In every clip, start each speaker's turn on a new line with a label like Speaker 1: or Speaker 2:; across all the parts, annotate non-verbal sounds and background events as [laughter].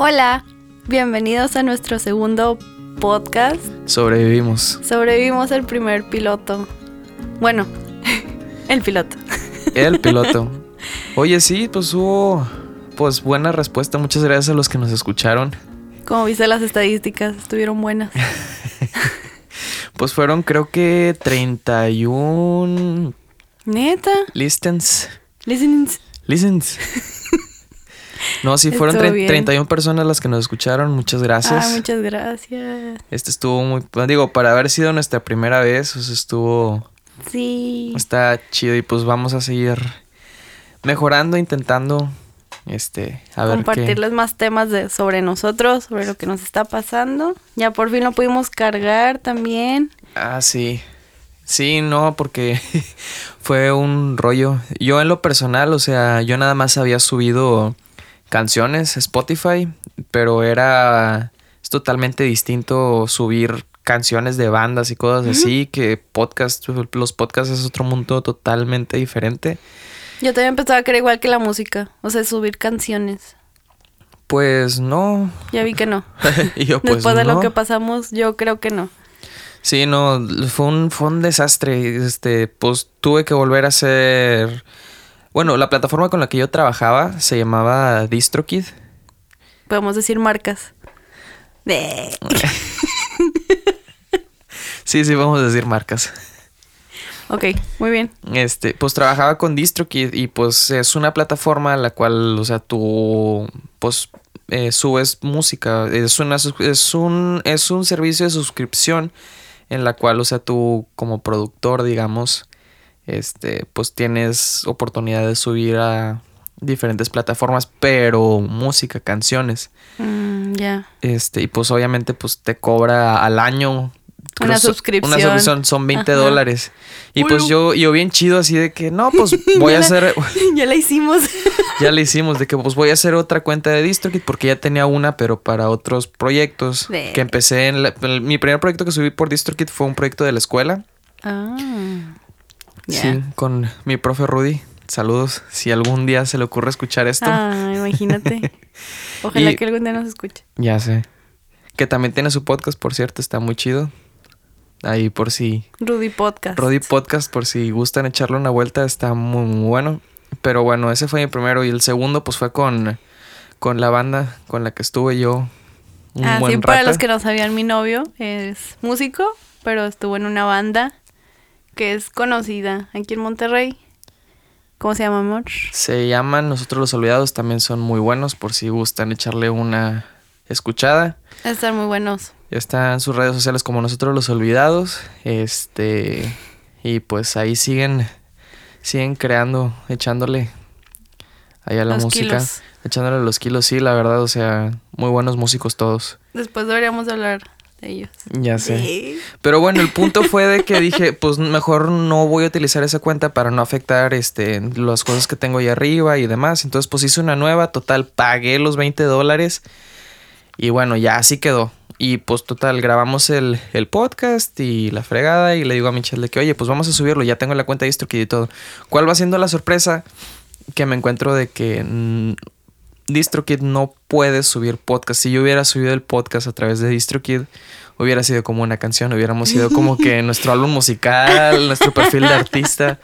Speaker 1: Hola, bienvenidos a nuestro segundo podcast.
Speaker 2: Sobrevivimos.
Speaker 1: Sobrevivimos el primer piloto. Bueno, [laughs] el piloto.
Speaker 2: El [laughs] piloto. Oye, sí, pues hubo pues buena respuesta. Muchas gracias a los que nos escucharon.
Speaker 1: Como viste las estadísticas, estuvieron buenas. [laughs]
Speaker 2: pues fueron creo que 31
Speaker 1: Neta.
Speaker 2: listens.
Speaker 1: Listenings.
Speaker 2: Listens. No, sí, fueron
Speaker 1: Estuvo
Speaker 2: 30
Speaker 1: bien.
Speaker 2: 31 personas las que nos escucharon. Muchas gracias.
Speaker 1: Ah, muchas gracias.
Speaker 2: Este estuvo muy. Digo, para haber sido nuestra primera vez, pues estuvo.
Speaker 1: Sí.
Speaker 2: Está chido y pues vamos a seguir mejorando, intentando. Este, a ver qué.
Speaker 1: compartirles más temas de, sobre nosotros, sobre lo que nos está pasando. Ya por fin lo pudimos cargar también.
Speaker 2: Ah, sí. Sí, no, porque [laughs] fue un rollo. Yo en lo personal, o sea, yo nada más había subido canciones Spotify, pero era es totalmente distinto subir canciones de bandas y cosas así que podcast, los podcasts es otro mundo totalmente diferente.
Speaker 1: Yo también pensaba que era igual que la música, o sea, subir canciones.
Speaker 2: Pues no.
Speaker 1: Ya vi que no. [laughs]
Speaker 2: y yo pues
Speaker 1: Después de
Speaker 2: no.
Speaker 1: lo que pasamos, yo creo que no.
Speaker 2: Sí, no, fue un, fue un desastre. Este, pues tuve que volver a hacer. Bueno, la plataforma con la que yo trabajaba se llamaba DistroKid.
Speaker 1: Podemos decir marcas. De- [laughs]
Speaker 2: Sí, sí, vamos a decir marcas.
Speaker 1: Ok, muy bien.
Speaker 2: Este, pues trabajaba con DistroKid y pues es una plataforma a la cual, o sea, tú pues eh, subes música. Es una es un es un servicio de suscripción en la cual, o sea, tú como productor, digamos, este, pues tienes oportunidad de subir a diferentes plataformas, pero música, canciones.
Speaker 1: Mm, ya.
Speaker 2: Este, y pues obviamente pues te cobra al año.
Speaker 1: Una suscripción.
Speaker 2: Una suscripción, son 20
Speaker 1: Ajá.
Speaker 2: dólares. Y pues yo, yo bien chido así de que, no, pues [laughs] voy a
Speaker 1: la-
Speaker 2: hacer, [laughs]
Speaker 1: ya la hicimos. [laughs]
Speaker 2: ya le hicimos, de que pues voy a hacer otra cuenta de DistroKid porque ya tenía una, pero para otros proyectos.
Speaker 1: De-
Speaker 2: Que empecé en, la- mi primer proyecto que subí por DistroKid fue un proyecto de la escuela.
Speaker 1: Ah.
Speaker 2: Sí, con mi profe Rudy. Saludos, si algún día se le ocurre escuchar esto.
Speaker 1: Ah, imagínate. [laughs] Ojalá
Speaker 2: Y-
Speaker 1: que algún día nos escuche.
Speaker 2: Ya sé. Que también tiene su podcast, por cierto, está muy chido. Ahí por si
Speaker 1: Rudy Podcast.
Speaker 2: Roddy Podcast, por si gustan echarle una vuelta, está muy, muy bueno. Pero bueno, ese fue mi primero. Y el segundo, pues fue con, con la banda con la que estuve yo. Un
Speaker 1: ah,
Speaker 2: buen
Speaker 1: sí, para los que no sabían, mi novio es músico, pero estuvo en una banda que es conocida aquí en Monterrey. ¿Cómo se llama, amor?
Speaker 2: Se llaman Nosotros los Olvidados, también son muy buenos, por si gustan echarle una escuchada.
Speaker 1: Están muy buenos.
Speaker 2: Ya está en sus redes sociales como Nosotros los Olvidados. Este. Y pues ahí siguen. Siguen creando, echándole ahí a la
Speaker 1: Los
Speaker 2: música.
Speaker 1: kilos.
Speaker 2: Echándole los kilos, sí, la verdad, o sea, muy buenos músicos todos.
Speaker 1: Después deberíamos hablar de ellos.
Speaker 2: Ya sé.
Speaker 1: Sí.
Speaker 2: Pero bueno, el punto fue de que dije, [laughs] pues mejor no voy a utilizar esa cuenta para no afectar este las cosas que tengo ahí arriba y demás. Entonces, pues hice una nueva, total, pagué los 20 dólares. Y bueno, ya así quedó. Y pues total, grabamos el, el podcast y la fregada. Y le digo a Michelle de que, oye, pues vamos a subirlo. Ya tengo la cuenta de DistroKid y todo. ¿Cuál va siendo la sorpresa? Que me encuentro de que DistroKid no puede subir podcast. Si yo hubiera subido el podcast a través de DistroKid, hubiera sido como una canción. Hubiéramos sido como que [laughs] nuestro álbum musical, nuestro perfil de artista.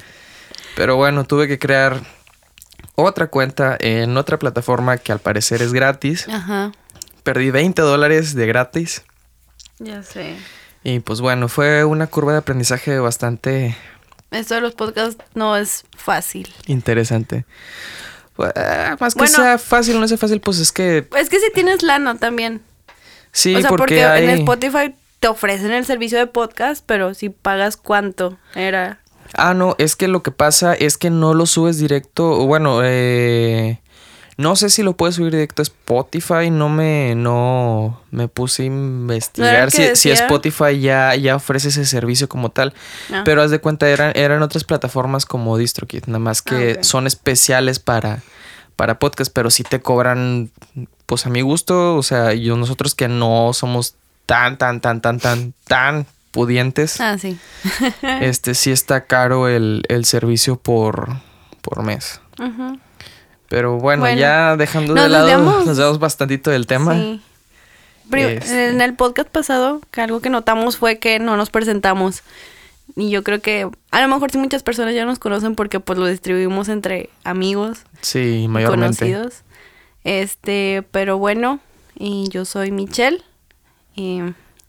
Speaker 2: Pero bueno, tuve que crear otra cuenta en otra plataforma que al parecer es gratis.
Speaker 1: Ajá.
Speaker 2: Perdí 20 dólares de gratis.
Speaker 1: Ya sé.
Speaker 2: Y pues bueno, fue una curva de aprendizaje bastante
Speaker 1: Esto de los podcasts no es fácil.
Speaker 2: interesante. Eh, Más que
Speaker 1: Bueno.
Speaker 2: sea fácil o no sea fácil, pues es que
Speaker 1: Es que si tienes lana también.
Speaker 2: sí,
Speaker 1: o sea,
Speaker 2: porque,
Speaker 1: porque,
Speaker 2: hay...
Speaker 1: en Spotify te ofrecen el servicio de podcast, pero si pagas cuánto era.
Speaker 2: Ah, no, es que lo que pasa es que no lo subes directo. Bueno, eh, no sé si lo puedes subir directo a Spotify. No me, no me puse a
Speaker 1: ¿No era
Speaker 2: investigar si, si? Spotify ya, ya ofrece ese servicio como tal. Pero haz de cuenta, eran, eran otras plataformas como DistroKid, nada más que
Speaker 1: Ah,
Speaker 2: son especiales para, para podcast, pero sí te cobran, pues a mi gusto, o sea, yo nosotros que no somos tan, tan, tan, tan, tan, tan pudientes,
Speaker 1: Ah, sí. [laughs]
Speaker 2: este sí está caro el, el servicio por, por mes.
Speaker 1: Ujú.
Speaker 2: Pero bueno,
Speaker 1: Bueno,
Speaker 2: ya dejando de lado,
Speaker 1: desviamos. [laughs]
Speaker 2: nos damos bastantito del tema.
Speaker 1: Sí.
Speaker 2: Este.
Speaker 1: En el podcast pasado, que algo que notamos fue que no nos presentamos. Y yo creo que a lo mejor sí muchas personas ya nos conocen porque pues lo distribuimos entre amigos
Speaker 2: Sí, mayormente.
Speaker 1: conocidos. Este, pero bueno, y yo soy Michelle. Y,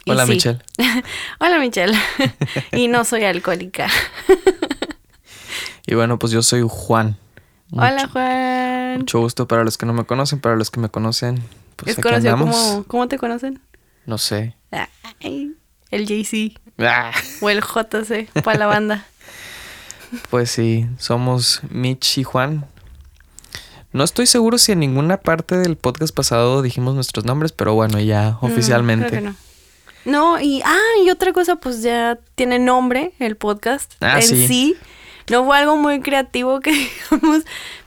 Speaker 1: y
Speaker 2: Hola,
Speaker 1: sí.
Speaker 2: Michelle. [laughs]
Speaker 1: Hola Michelle. [laughs] y no soy alcohólica.
Speaker 2: Y bueno, pues yo soy Juan.
Speaker 1: Hola Juan.
Speaker 2: Mucho gusto para los que no me conocen, para los que me conocen. Pues
Speaker 1: es conocido como... ¿Cómo te conocen?
Speaker 2: No sé.
Speaker 1: Ay, el JC
Speaker 2: Ah,
Speaker 1: o el JC para la banda. [laughs]
Speaker 2: pues sí, somos Mitch y Juan. No estoy seguro si en ninguna parte del podcast pasado dijimos nuestros nombres, pero bueno, ya
Speaker 1: Mm,
Speaker 2: oficialmente.
Speaker 1: creo que no. No, y, ah, y otra cosa, pues ya tiene nombre el podcast
Speaker 2: Ah,
Speaker 1: en
Speaker 2: sí.
Speaker 1: sí. No fue algo muy creativo que [laughs] digamos,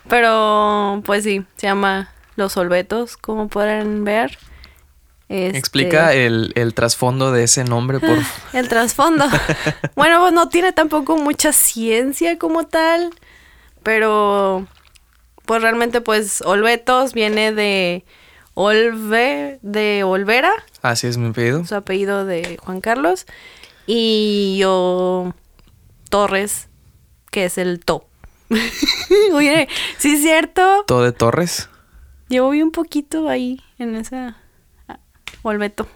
Speaker 1: pero pues sí, se llama Los Olvetos, como podrán ver. Este,
Speaker 2: Explica el, el trasfondo de ese nombre, por [laughs]
Speaker 1: el trasfondo. [laughs] bueno, pues no tiene tampoco mucha ciencia como tal, pero pues realmente pues Olvetos viene de Olve, de Olvera,
Speaker 2: Así es mi pedido.
Speaker 1: su apellido de Juan Carlos, y yo Torres, que es el To. [laughs] Oye, sí es cierto,
Speaker 2: Todo de Torres.
Speaker 1: llevo bien poquito ahí en esa ah, Olveto.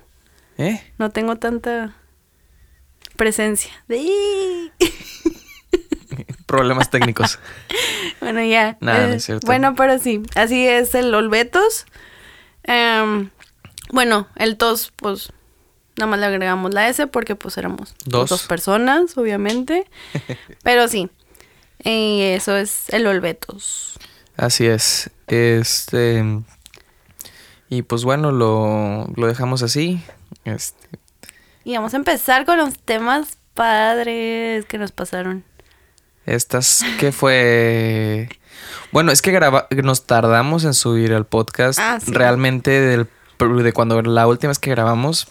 Speaker 2: ¿Eh?
Speaker 1: No tengo tanta presencia. [laughs]
Speaker 2: Problemas técnicos. [laughs]
Speaker 1: Bueno, ya.
Speaker 2: Nada, no
Speaker 1: Eh,
Speaker 2: es cierto.
Speaker 1: Bueno, pero sí, así es el Olvetos. Em, bueno, el tos, pues nada más le agregamos la S porque pues éramos
Speaker 2: Dos.
Speaker 1: dos personas, obviamente. pero sí, y eso es el Olvetos.
Speaker 2: Así es. Este. Y pues bueno, lo, lo dejamos así. Este,
Speaker 1: Y vamos a empezar con los temas padres que nos pasaron.
Speaker 2: estas que fue. Bueno, es que graba, nos tardamos en subir el podcast.
Speaker 1: Ah, sí.
Speaker 2: Realmente del, de cuando la última vez que grabamos.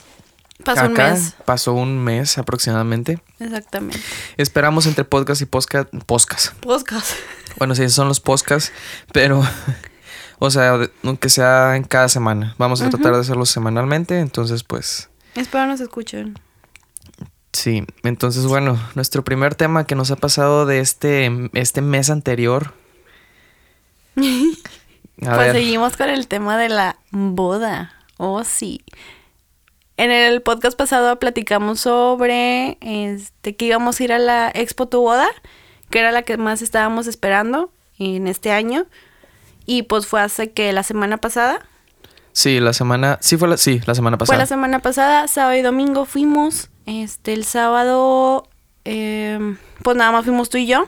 Speaker 1: Pasó un mes.
Speaker 2: Pasó un mes aproximadamente.
Speaker 1: Exactamente.
Speaker 2: Esperamos entre podcast y podcast. Podcast.
Speaker 1: Podcast.
Speaker 2: Bueno, sí, son los podcasts, pero, [laughs] o sea, aunque sea en cada semana. Vamos a tratar de hacerlo semanalmente, entonces, pues,
Speaker 1: Espero nos escuchen.
Speaker 2: sí. Entonces, bueno, nuestro primer tema que nos ha pasado de este, este mes anterior. [laughs] A
Speaker 1: pues
Speaker 2: ver,
Speaker 1: seguimos con el tema de la boda. Oh, sí. En el podcast pasado platicamos sobre este que íbamos a ir a la Expo Tu Boda, que era la que más estábamos esperando en este año. Y pues fue hace que la semana pasada.
Speaker 2: sí, la semana, sí fue la, sí, la semana
Speaker 1: Fue
Speaker 2: pasada.
Speaker 1: la semana pasada, sábado y domingo fuimos. Este, el sábado, em, pues nada más fuimos tú y yo.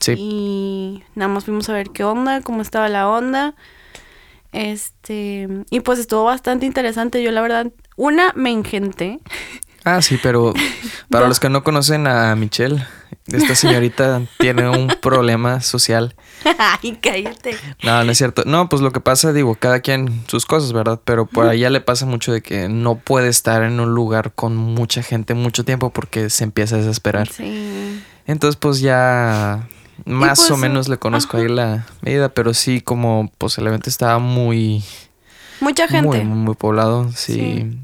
Speaker 2: sí,
Speaker 1: Y nada más fuimos a ver qué onda, cómo estaba la onda. Este, y pues estuvo bastante interesante. Yo la verdad, una me engenté.
Speaker 2: ah, sí, pero para los que no conocen a Michelle, esta señorita [laughs] tiene un problema social.
Speaker 1: Ay, cállate.
Speaker 2: No, no es cierto. No, pues lo que pasa, digo, cada quien sus cosas, ¿verdad? Pero por ya le pasa mucho de que no puede estar en un lugar con mucha gente mucho tiempo porque se empieza a desesperar.
Speaker 1: Sí.
Speaker 2: Entonces, pues ya más
Speaker 1: pues,
Speaker 2: o menos le conozco ahí la medida, pero sí, como pues el evento estaba muy,
Speaker 1: Mucha gente.
Speaker 2: muy, muy poblado, sí,
Speaker 1: Sí.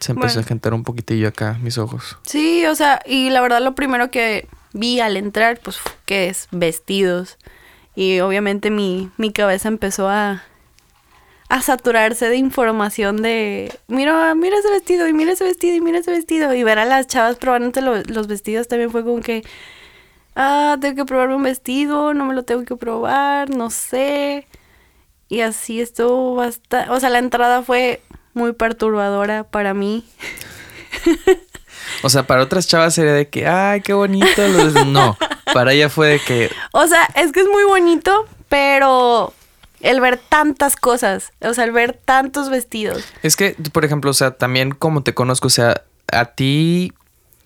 Speaker 2: Se empezó
Speaker 1: Bueno.
Speaker 2: a gentar un poquitillo acá mis ojos.
Speaker 1: Sí, o sea, y la verdad lo primero que vi al entrar, pues, que es vestidos. Y obviamente mi, mi cabeza empezó a, a saturarse de información de, mira, mira ese vestido, y mira ese vestido, y mira ese vestido. Y ver a las chavas probándose lo- los vestidos también fue como que, ah, tengo que probarme un vestido, no me lo tengo que probar, no sé. Y así estuvo bastante, o sea, la entrada fue muy perturbadora para mí.
Speaker 2: O sea, para otras chavas sería de que, ay, qué bonito. los-". No, para ella fue de que,
Speaker 1: O sea, es que es muy bonito, pero el ver tantas cosas, o sea, el ver tantos vestidos.
Speaker 2: Es que, por ejemplo, o sea, también como te conozco, o sea, a ti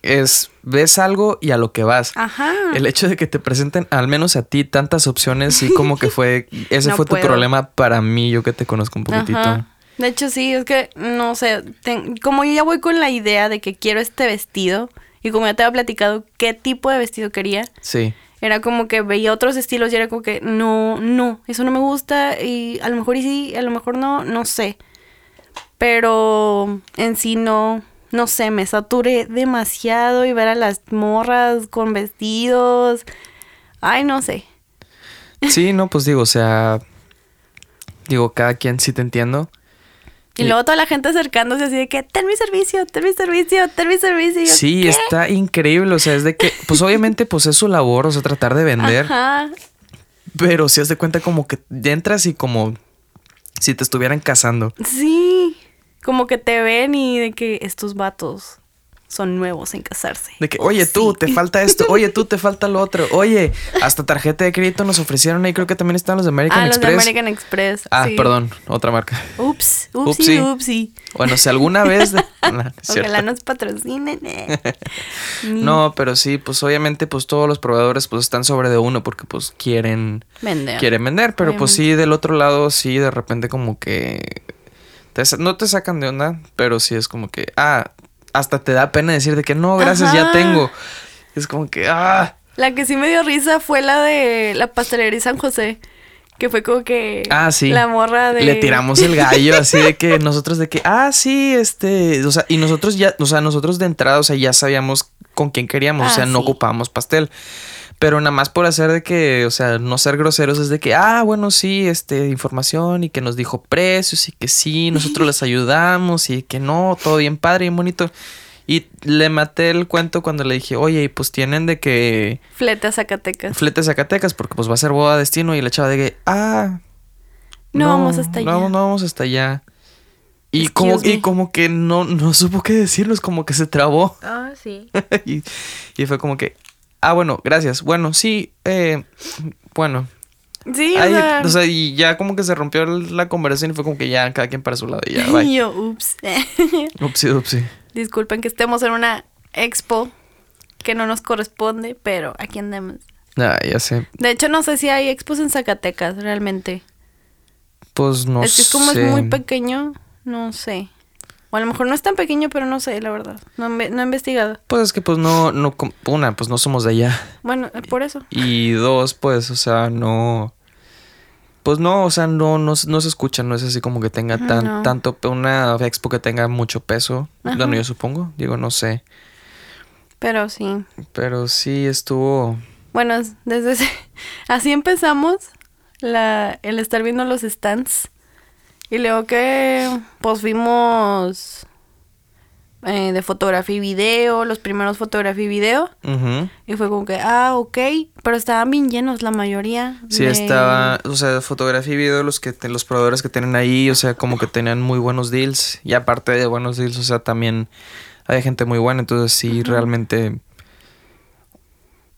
Speaker 2: es, ves algo y a lo que vas.
Speaker 1: Ajá.
Speaker 2: El hecho de que te presenten, al menos a ti, tantas opciones, sí como que fue, [laughs] ese
Speaker 1: No
Speaker 2: fue tu problema para mí, yo que te conozco un poquitito.
Speaker 1: Ajá. De hecho, sí, es que, no sé, ten- como yo ya voy con la idea de que quiero este vestido, y como ya te había platicado qué tipo de vestido quería,
Speaker 2: Sí.
Speaker 1: Era como que veía otros estilos y era como que no, no, eso no me gusta y a lo mejor y sí, a lo mejor no, no sé. Pero en sí no, no sé, me saturé demasiado y ver a las morras con vestidos. Ay, no sé.
Speaker 2: Sí, no, pues digo, o sea, digo, cada quien sí te entiendo.
Speaker 1: Y, luego toda la gente acercándose así de que, ten mi servicio, ten mi servicio, ten mi servicio.
Speaker 2: Sí,
Speaker 1: ¿qué?
Speaker 2: está increíble, o sea, es de que, pues obviamente, pues es su labor, o sea, tratar de vender,
Speaker 1: Ajá.
Speaker 2: pero si has de cuenta como que entras y como si te estuvieran cazando.
Speaker 1: Sí. Como que te ven y de que estos vatos son nuevos en casarse.
Speaker 2: De que, oye, tú, te [laughs] falta esto, oye, tú, te falta lo otro, oye, hasta tarjeta de crédito nos ofrecieron ahí, creo que también están los de American
Speaker 1: Ah, los de
Speaker 2: Express.
Speaker 1: American Express.
Speaker 2: Ah,
Speaker 1: sí.
Speaker 2: perdón, otra marca.
Speaker 1: Ups,
Speaker 2: Upsi.
Speaker 1: upsi.
Speaker 2: Bueno, si alguna vez... de- [laughs] No.
Speaker 1: Ojalá nos patrocinen. eh. [laughs]
Speaker 2: No, pero sí, pues obviamente pues todos los proveedores pues están sobre de uno porque pues quieren
Speaker 1: Vender.
Speaker 2: quieren vender, pero pues sí del otro lado sí de repente como que te no te sacan de onda, pero sí es como que ah, hasta te da pena decir de que no, gracias, ya tengo. Es como que ah,
Speaker 1: La que sí me dio risa fue la de la pastelería San José. Que fue como que.
Speaker 2: ah, sí.
Speaker 1: La morra de.
Speaker 2: Le tiramos el gallo así de que nosotros de que ah, sí, este, o sea, y nosotros ya, o sea, nosotros de entrada, o sea, ya sabíamos con quién queríamos, o
Speaker 1: Ah,
Speaker 2: sea, no
Speaker 1: sí.
Speaker 2: ocupábamos pastel. Pero nada más por hacer de que, o sea, no ser groseros es de que, ah, bueno, sí, este, información y que nos dijo precios y que sí, nosotros les ayudamos y que no, todo bien padre, bien bonito. Y le maté el cuento cuando le dije, oye, y pues tienen de que
Speaker 1: Fleta Zacatecas.
Speaker 2: flete Zacatecas porque pues va a ser boda destino y la chava de que, ah,
Speaker 1: No vamos hasta
Speaker 2: no,
Speaker 1: allá.
Speaker 2: No vamos hasta allá. Y como, y como que no, no supo qué decirnos, como que se trabó.
Speaker 1: Ah, sí. [laughs]
Speaker 2: y, y fue como que, ah, bueno, gracias. Bueno, sí, eh, bueno.
Speaker 1: Sí, o
Speaker 2: Ahí,
Speaker 1: sea.
Speaker 2: o sea, y ya como que se rompió la conversación y fue como que ya cada quien para su lado y ya, bye. [laughs]
Speaker 1: yo, ups. [laughs]
Speaker 2: upsi, upsi.
Speaker 1: Disculpen que estemos en una expo que no nos corresponde, pero aquí andamos.
Speaker 2: Ah, ya sé.
Speaker 1: De hecho, no sé si hay expos en Zacatecas realmente.
Speaker 2: Pues no
Speaker 1: es que como
Speaker 2: sé.
Speaker 1: es muy pequeño, no sé. O a lo mejor no es tan pequeño, pero no sé, la verdad. No, he- no he investigado.
Speaker 2: Pues es que pues no, no, una, pues no somos de allá.
Speaker 1: Bueno, eh, por eso.
Speaker 2: Y dos, pues, o sea, no. Pues no, o sea, no, no, no se escucha, no es así como que tenga
Speaker 1: Ajá,
Speaker 2: tan,
Speaker 1: no.
Speaker 2: tanto, una expo que tenga mucho peso.
Speaker 1: Ajá.
Speaker 2: Bueno, yo supongo, digo, no sé.
Speaker 1: Pero sí.
Speaker 2: Pero sí estuvo.
Speaker 1: Bueno, es- desde ese- [laughs] así empezamos la, el estar viendo los stands. Y luego que pues vimos eh, de fotografía y video, los primeros fotografía y video. Y fue como que, ah, ok. Pero estaban bien llenos la mayoría.
Speaker 2: Sí,
Speaker 1: de-
Speaker 2: estaba, o sea, fotografía y video, los que los proveedores que tienen ahí, o sea, como que tenían muy buenos deals. Y aparte de buenos deals, o sea, también hay gente muy buena. Entonces sí, realmente.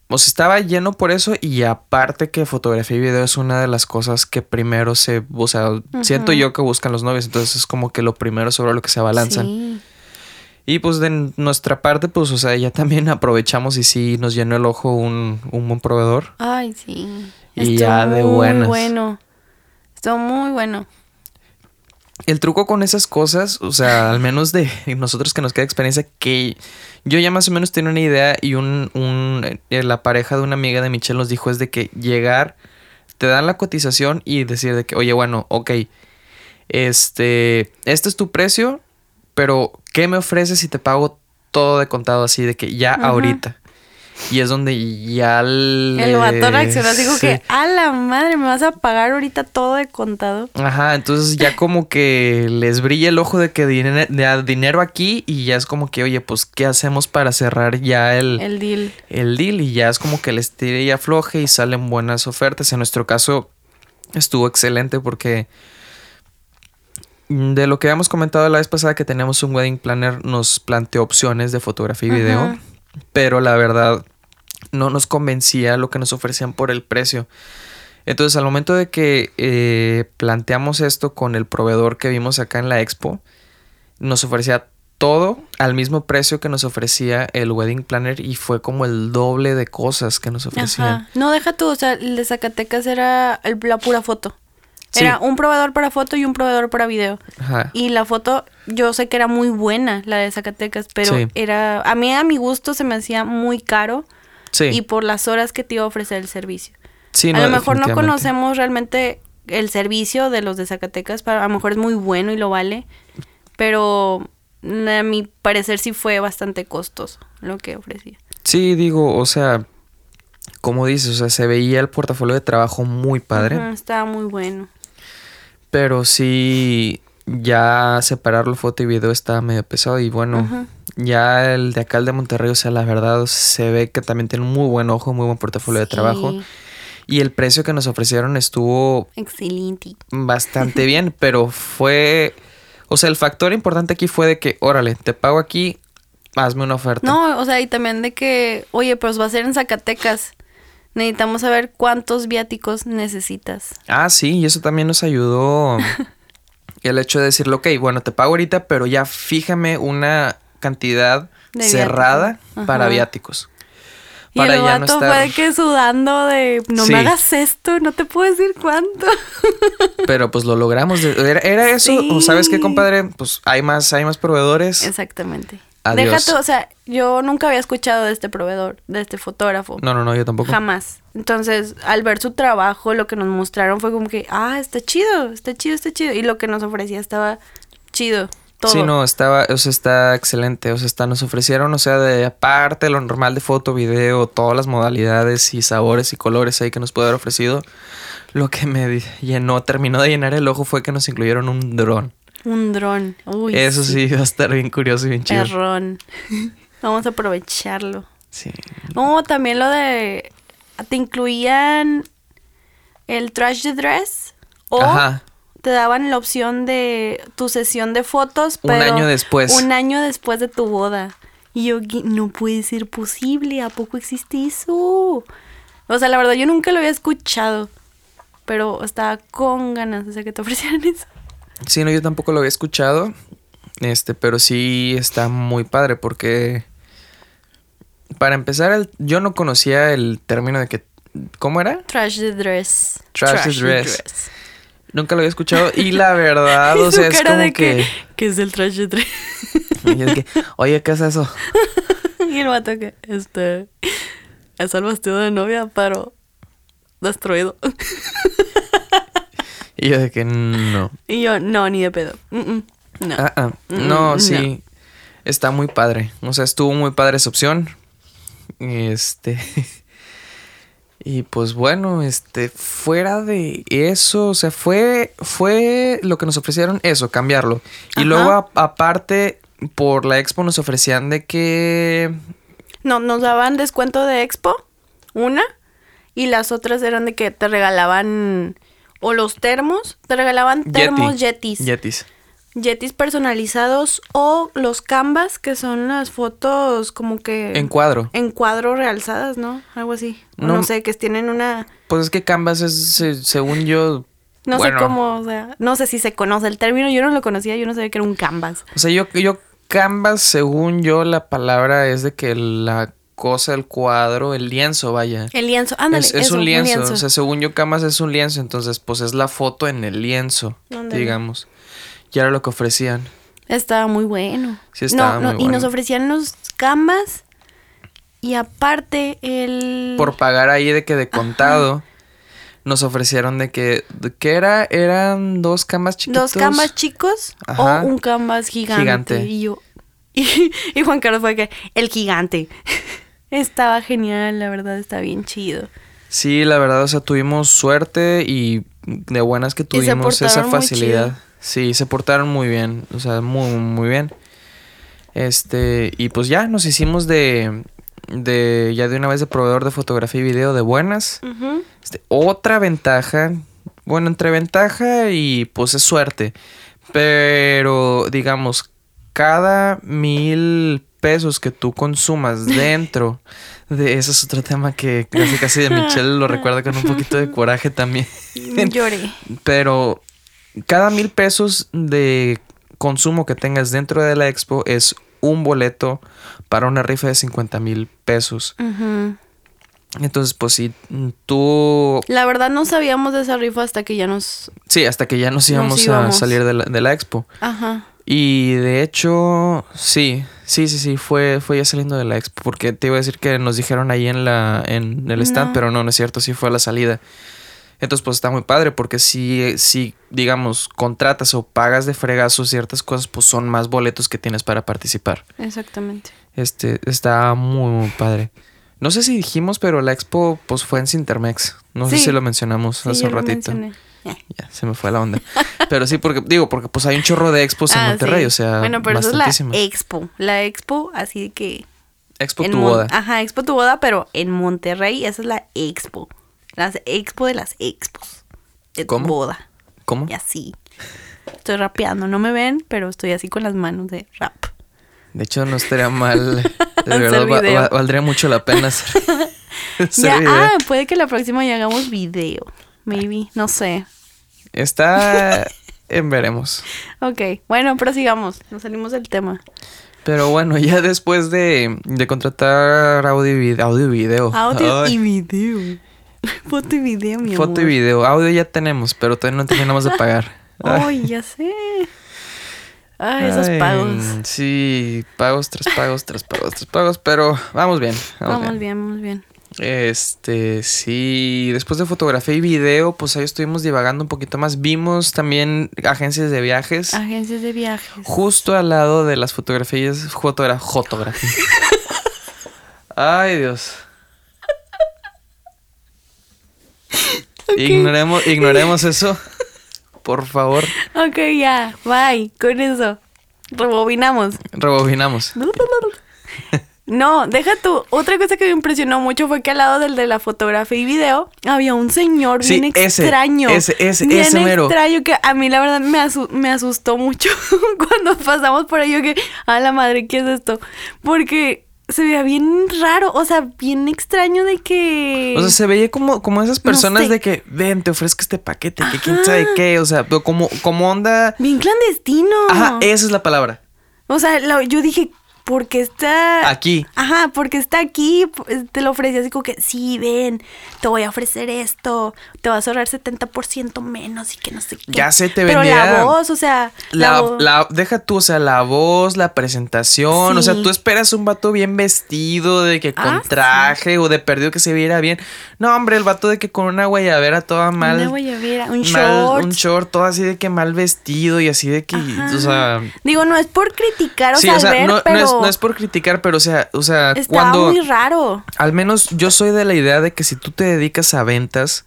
Speaker 2: O sea, estaba lleno por eso. Y aparte que fotografía y video es una de las cosas que primero se. O sea, siento yo que buscan los novios. Entonces es como que lo primero sobre lo que se abalanzan.
Speaker 1: Sí.
Speaker 2: Y pues de nuestra parte, pues, o sea, ya también [laughs] aprovechamos y sí nos llenó el ojo un, un buen proveedor.
Speaker 1: Ay, sí.
Speaker 2: Y
Speaker 1: Estuvo
Speaker 2: ya de
Speaker 1: muy
Speaker 2: buenas.
Speaker 1: bueno. Estuvo muy bueno.
Speaker 2: El truco con esas cosas, o sea, al menos de [laughs] nosotros que nos queda experiencia, que yo ya más o menos tenía una idea y un, un eh, la pareja de una amiga de Michelle nos dijo es de que llegar, te dan la cotización y decir de que, oye, bueno, ok, este, este es tu precio, pero ¿qué me ofreces si te pago todo de contado así de que ya
Speaker 1: Ajá.
Speaker 2: ahorita? Y es donde ya le...
Speaker 1: El vato reaccionó así como que, a la madre, me vas a pagar ahorita todo de contado.
Speaker 2: Ajá, entonces ya como que les brilla el ojo de que dinero, de dinero aquí y ya es como que, oye, pues, ¿qué hacemos para cerrar ya el,
Speaker 1: El deal.
Speaker 2: el deal? Y ya es como que les tire y afloje y salen buenas ofertas. En nuestro caso estuvo excelente porque de lo que habíamos comentado la vez pasada que teníamos un wedding planner nos planteó opciones de fotografía y video,
Speaker 1: Ajá.
Speaker 2: Pero la verdad no nos convencía lo que nos ofrecían por el precio. Entonces, al momento de que eh, planteamos esto con el proveedor que vimos acá en la expo, nos ofrecía todo al mismo precio que nos ofrecía el wedding planner y fue como el doble de cosas que nos ofrecían.
Speaker 1: Ajá. No, deja tú, o sea, el de Zacatecas era el- la pura foto.
Speaker 2: Sí.
Speaker 1: Era un proveedor para foto y un proveedor para video.
Speaker 2: Ajá.
Speaker 1: Y la foto, yo sé que era muy buena, la de Zacatecas, pero
Speaker 2: Sí.
Speaker 1: era, a mí a mi gusto se me hacía muy caro
Speaker 2: Sí.
Speaker 1: y por las horas que te iba a ofrecer el servicio.
Speaker 2: Sí,
Speaker 1: a lo mejor no conocemos realmente el servicio de los de Zacatecas, pero a lo mejor es muy bueno y lo vale, pero mm, a mi parecer sí fue bastante costoso lo que ofrecía.
Speaker 2: Sí, digo, o sea, como dices, o sea, se veía el portafolio de trabajo muy padre,
Speaker 1: estaba muy bueno.
Speaker 2: Pero sí, ya separarlo foto y video está medio pesado y bueno, ya el de acá, el de Monterrey, o sea, la verdad se ve que también tiene un muy buen ojo, muy buen portafolio de trabajo y el precio que nos ofrecieron estuvo
Speaker 1: Excelente.
Speaker 2: bastante [laughs] bien, pero fue, o sea, el factor importante aquí fue de que, órale, te pago aquí, hazme una oferta.
Speaker 1: No, o sea, y también de que, oye, pues va a ser en Zacatecas. Necesitamos saber cuántos viáticos necesitas.
Speaker 2: Ah, sí, y eso también nos ayudó [laughs] el hecho de decirle, ok, bueno, te pago ahorita, pero ya fíjame una cantidad
Speaker 1: De
Speaker 2: cerrada
Speaker 1: viáticos.
Speaker 2: para viáticos.
Speaker 1: Y
Speaker 2: Para
Speaker 1: el
Speaker 2: ya no
Speaker 1: vato
Speaker 2: estar...
Speaker 1: fue que sudando de, no
Speaker 2: Sí.
Speaker 1: me hagas esto, no te puedo decir cuánto. [laughs]
Speaker 2: Pero pues lo logramos. Era, era eso. o ¿Sabes qué, compadre? Pues hay más, hay más proveedores.
Speaker 1: Exactamente.
Speaker 2: Adiós.
Speaker 1: Déjate, o sea, yo nunca había escuchado de este proveedor, de este fotógrafo.
Speaker 2: No, no, no, yo tampoco.
Speaker 1: Jamás. Entonces, al ver su trabajo, lo que nos mostraron fue como que, ah, está chido, está chido, está chido. Y lo que nos ofrecía estaba chido. Todo.
Speaker 2: Sí, no, estaba, o sea, está excelente. O sea, está, nos ofrecieron, o sea, de aparte lo normal de foto, video, todas las modalidades y sabores y colores ahí que nos pudo haber ofrecido. Lo que me llenó, terminó de llenar el ojo fue que nos incluyeron un dron.
Speaker 1: Un dron. Uy,
Speaker 2: Eso sí, va a estar bien curioso y bien chido.
Speaker 1: Errón. [laughs] Vamos a aprovecharlo.
Speaker 2: Sí.
Speaker 1: No, también lo de. Te incluían el trash de dress. O
Speaker 2: Ajá.
Speaker 1: te daban la opción de tu sesión de fotos.
Speaker 2: Un
Speaker 1: pero
Speaker 2: año después.
Speaker 1: Un año después de tu boda. Y yo, "¿Qué? no puede ser posible. ¿A poco existe eso? O sea, la verdad, yo nunca lo había escuchado. Pero estaba con ganas de que te [laughs] ofrecieran eso.
Speaker 2: Sí, no, yo tampoco lo había escuchado. Este, pero sí está muy padre porque. Para empezar, el- yo no conocía el término de que. ¿Cómo era?
Speaker 1: Trash the dress.
Speaker 2: Trash the dress. Nunca lo había escuchado. Y la [laughs] verdad, o sea, es como
Speaker 1: de
Speaker 2: que.
Speaker 1: ¿Qué es el trash the dress?
Speaker 2: y es que, Oye, ¿qué es eso? [laughs]
Speaker 1: y el vato que, este, es el vestido de novia, pero destruido. [laughs]
Speaker 2: Y yo de que no.
Speaker 1: y yo, no, ni de pedo. Mm, mm, no.
Speaker 2: Ah, ah.
Speaker 1: Mm,
Speaker 2: No,
Speaker 1: no.
Speaker 2: sí. Está muy padre. O sea, estuvo muy padre esa opción. Este. [laughs] Y pues bueno, este, fuera de eso, o sea, fue, fue lo que nos ofrecieron eso, cambiarlo. Y
Speaker 1: Ajá.
Speaker 2: luego, aparte, por la expo nos ofrecían de que.
Speaker 1: No, nos daban descuento de expo, una, y las otras eran de que te regalaban o los termos, te regalaban termos
Speaker 2: Yeti.
Speaker 1: yetis.
Speaker 2: Yetis.
Speaker 1: Yetis personalizados o los canvas, que son las fotos como que...
Speaker 2: En cuadro.
Speaker 1: en cuadro realzadas, ¿no? Algo así.
Speaker 2: No.
Speaker 1: no sé, que tienen una...
Speaker 2: Pues es que Canvas es, se- según yo.
Speaker 1: No
Speaker 2: bueno,
Speaker 1: sé cómo, o sea, no sé si se conoce el término, yo no lo conocía, yo no sabía que era un canvas.
Speaker 2: O sea, yo, yo, Canvas, según yo, la palabra es de que la cosa, el cuadro, el lienzo, vaya.
Speaker 1: El lienzo, ándale,
Speaker 2: es, es
Speaker 1: eso,
Speaker 2: un, lienzo. O sea, según yo, Canvas es un lienzo. Entonces, pues es la foto en el lienzo,
Speaker 1: Ándale.
Speaker 2: digamos. Y era lo que ofrecían.
Speaker 1: Estaba muy bueno.
Speaker 2: Sí, estaba
Speaker 1: No, no,
Speaker 2: muy
Speaker 1: Y nos
Speaker 2: bueno.
Speaker 1: ofrecían los canvas y aparte el...
Speaker 2: Por pagar ahí de que de contado, nos ofrecieron de que. de ¿Qué era? Eran dos canvas chiquitos.
Speaker 1: Dos canvas chicos
Speaker 2: Ajá.
Speaker 1: o un canvas gigante.
Speaker 2: Gigante.
Speaker 1: Y yo... Y, [laughs] y Juan Carlos fue que el gigante. [laughs] Estaba genial, la verdad, está bien chido.
Speaker 2: Sí, la verdad, o sea, tuvimos suerte y de buenas que tuvimos esa facilidad. Sí, se portaron muy bien, o sea, muy, muy bien. Este, y pues ya nos hicimos de, de, ya de una vez de proveedor de fotografía y video de buenas. Este, otra ventaja, bueno, entre ventaja y pues es suerte, pero digamos, cada mil pesos que tú consumas [laughs] dentro de ese es otro tema que casi casi de Michelle lo recuerda con un poquito de coraje también. [laughs]
Speaker 1: Lloré.
Speaker 2: Pero cada mil pesos de consumo que tengas dentro de la expo es un boleto para una rifa de 50 mil pesos. Entonces, pues si tú...
Speaker 1: La verdad no sabíamos de esa rifa hasta que ya nos...
Speaker 2: Sí, hasta que ya nos íbamos, a
Speaker 1: íbamos.
Speaker 2: salir de la, de la expo.
Speaker 1: Ajá.
Speaker 2: Y de hecho, sí, sí, sí, sí, fue, fue ya saliendo de la expo. Porque te iba a decir que nos dijeron ahí en la, en el stand,
Speaker 1: No.
Speaker 2: pero no, no es cierto, sí fue a la salida. Entonces, pues está muy padre, porque si, si, digamos, contratas o pagas de fregazo ciertas cosas, pues son más boletos que tienes para participar.
Speaker 1: Exactamente.
Speaker 2: Este, está muy, muy padre. No sé si dijimos, pero la expo, pues fue en Cintermex. No sé si lo mencionamos
Speaker 1: Sí,
Speaker 2: hace un
Speaker 1: lo
Speaker 2: ratito.
Speaker 1: mencioné.
Speaker 2: Ya, se me fue la onda. Pero sí, porque, digo, porque pues hay un chorro de expos en
Speaker 1: Ah,
Speaker 2: Monterrey,
Speaker 1: sí.
Speaker 2: o sea,
Speaker 1: Bueno, pero eso es la expo. La expo, así que.
Speaker 2: Expo tu boda.
Speaker 1: Ajá, expo tu boda, pero en Monterrey, esa es la expo. Las expo de las expos. De tu
Speaker 2: ¿Cómo?
Speaker 1: boda.
Speaker 2: ¿Cómo?
Speaker 1: Y así. Estoy rapeando, no me ven, pero estoy así con las manos de rap.
Speaker 2: De hecho, no estaría mal. [laughs] De verdad, va-
Speaker 1: video.
Speaker 2: va- valdría mucho la pena hacer, [laughs] hacer
Speaker 1: Ya,
Speaker 2: video.
Speaker 1: ah, puede que la próxima ya hagamos video. Maybe, no sé.
Speaker 2: Está [laughs] en veremos.
Speaker 1: Ok, bueno, prosigamos. Nos salimos del tema.
Speaker 2: Pero bueno, ya después de, de contratar audio y video. Audio y video.
Speaker 1: Audio y video. [laughs] Foto y video, mi
Speaker 2: Foto y video. Audio ya tenemos, pero todavía no terminamos de pagar. [laughs]
Speaker 1: Ay, ya sé. Ay, esos
Speaker 2: Ay,
Speaker 1: pagos.
Speaker 2: Sí, pagos tras pagos, tras pagos, tras pagos, pero vamos bien. Vamos,
Speaker 1: Vamos
Speaker 2: bien.
Speaker 1: bien, vamos bien.
Speaker 2: Este, sí, después de fotografía y video, pues ahí estuvimos divagando un poquito más. Vimos también agencias de viajes.
Speaker 1: Agencias de viajes.
Speaker 2: Justo al lado de las fotografías, fotogra fotografía. Ay, Dios. Ignoremos, ignoremos eso. Por favor,
Speaker 1: Ok, ya, bye. Con eso. Rebobinamos.
Speaker 2: rebobinamos. [laughs]
Speaker 1: No, deja tú. Otra cosa que me impresionó mucho fue que al lado del de la fotografía y video había un señor
Speaker 2: Sí,
Speaker 1: bien
Speaker 2: ese,
Speaker 1: extraño.
Speaker 2: ese, ese,
Speaker 1: bien
Speaker 2: ese mero.
Speaker 1: extraño que a mí la verdad me, asu- me asustó mucho [laughs] cuando pasamos por ahí. Yo que, a la madre, ¿qué es esto? Porque se veía bien raro, o sea, bien extraño de que...
Speaker 2: O sea, se veía como, como esas personas
Speaker 1: sé.
Speaker 2: de que, ven, te ofrezco este paquete, que quién
Speaker 1: Ajá.
Speaker 2: sabe qué, o sea, pero como, como onda...
Speaker 1: Bien clandestino.
Speaker 2: Ajá, esa es la palabra.
Speaker 1: O sea, yo dije, porque está...
Speaker 2: Aquí.
Speaker 1: Ajá, porque está aquí, te lo ofrece así como que, sí, ven, te voy a ofrecer esto, te vas a ahorrar 70% menos y que no sé qué.
Speaker 2: Ya sé, te
Speaker 1: Pero
Speaker 2: vendía-
Speaker 1: la voz, o sea, la,
Speaker 2: La,
Speaker 1: voz-
Speaker 2: la- deja tú, o sea, la voz, la presentación, o sea, tú esperas un vato bien vestido, de que con
Speaker 1: Ah,
Speaker 2: traje o de perdido que se viera bien. No, hombre, el vato de que con una guayabera toda mal.
Speaker 1: Una guayabera, un
Speaker 2: mal-
Speaker 1: short.
Speaker 2: Un short, todo así de que mal vestido y así de que,
Speaker 1: Ajá.
Speaker 2: o sea...
Speaker 1: Digo, no es por criticar o
Speaker 2: sí,
Speaker 1: sea,
Speaker 2: o sea, no
Speaker 1: pero
Speaker 2: es, no es por criticar, pero o sea, o sea,
Speaker 1: estaba
Speaker 2: cuando...
Speaker 1: muy raro.
Speaker 2: Al menos yo soy de la idea de que si tú te dedicas a ventas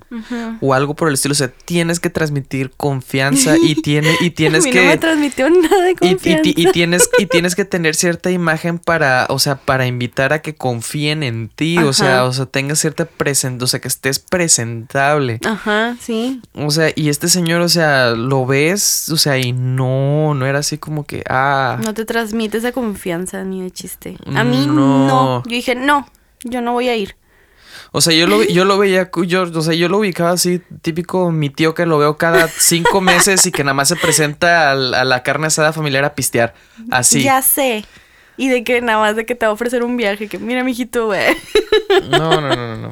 Speaker 2: o algo por el estilo, o sea, tienes que transmitir confianza y, [laughs] tiene, y tienes
Speaker 1: a mí
Speaker 2: que...
Speaker 1: no me transmitió nada de
Speaker 2: Y, y
Speaker 1: confianza.
Speaker 2: y tienes, y [laughs] tienes que tener cierta imagen para, o sea, para invitar a que confíen en ti. O sea, o sea, tengas cierta presentación, o sea, que estés presentable.
Speaker 1: Ajá, sí.
Speaker 2: O sea, y este señor, o sea, lo ves, o sea, y no, no era así como que, ah,
Speaker 1: No te transmite esa confianza ni de chiste. A mí
Speaker 2: No.
Speaker 1: no. Yo dije, no, yo no voy a ir.
Speaker 2: O sea, yo lo, yo lo veía, yo, o sea, yo lo ubicaba así, típico mi tío que lo veo cada cinco [laughs] meses y que nada más se presenta a, la carne asada familiar a pistear. Así.
Speaker 1: Ya sé. Y de que nada más de que te va a ofrecer un viaje, que mira, mijito, güey.
Speaker 2: No, no, no, no, no.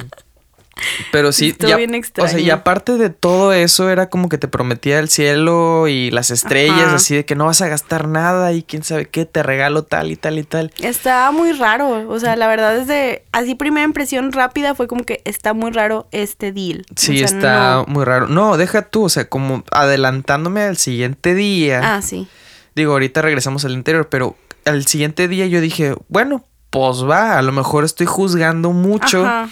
Speaker 2: Pero sí,
Speaker 1: Estuvo
Speaker 2: ya-
Speaker 1: bien
Speaker 2: o sea, y aparte de todo eso, era como que te prometía el cielo y las estrellas,
Speaker 1: Ajá.
Speaker 2: así de que no vas a gastar nada y quién sabe qué, te regalo tal y tal y tal.
Speaker 1: Estaba muy raro. O sea, la verdad es de. Así, primera impresión rápida fue como que está muy raro este deal.
Speaker 2: Sí,
Speaker 1: O sea,
Speaker 2: está
Speaker 1: no.
Speaker 2: muy raro. No, deja tú, o sea, como adelantándome al siguiente día.
Speaker 1: Ah, sí.
Speaker 2: Digo, ahorita regresamos al interior, pero al siguiente día yo dije, bueno, pues va, a lo mejor estoy juzgando mucho.
Speaker 1: Ajá.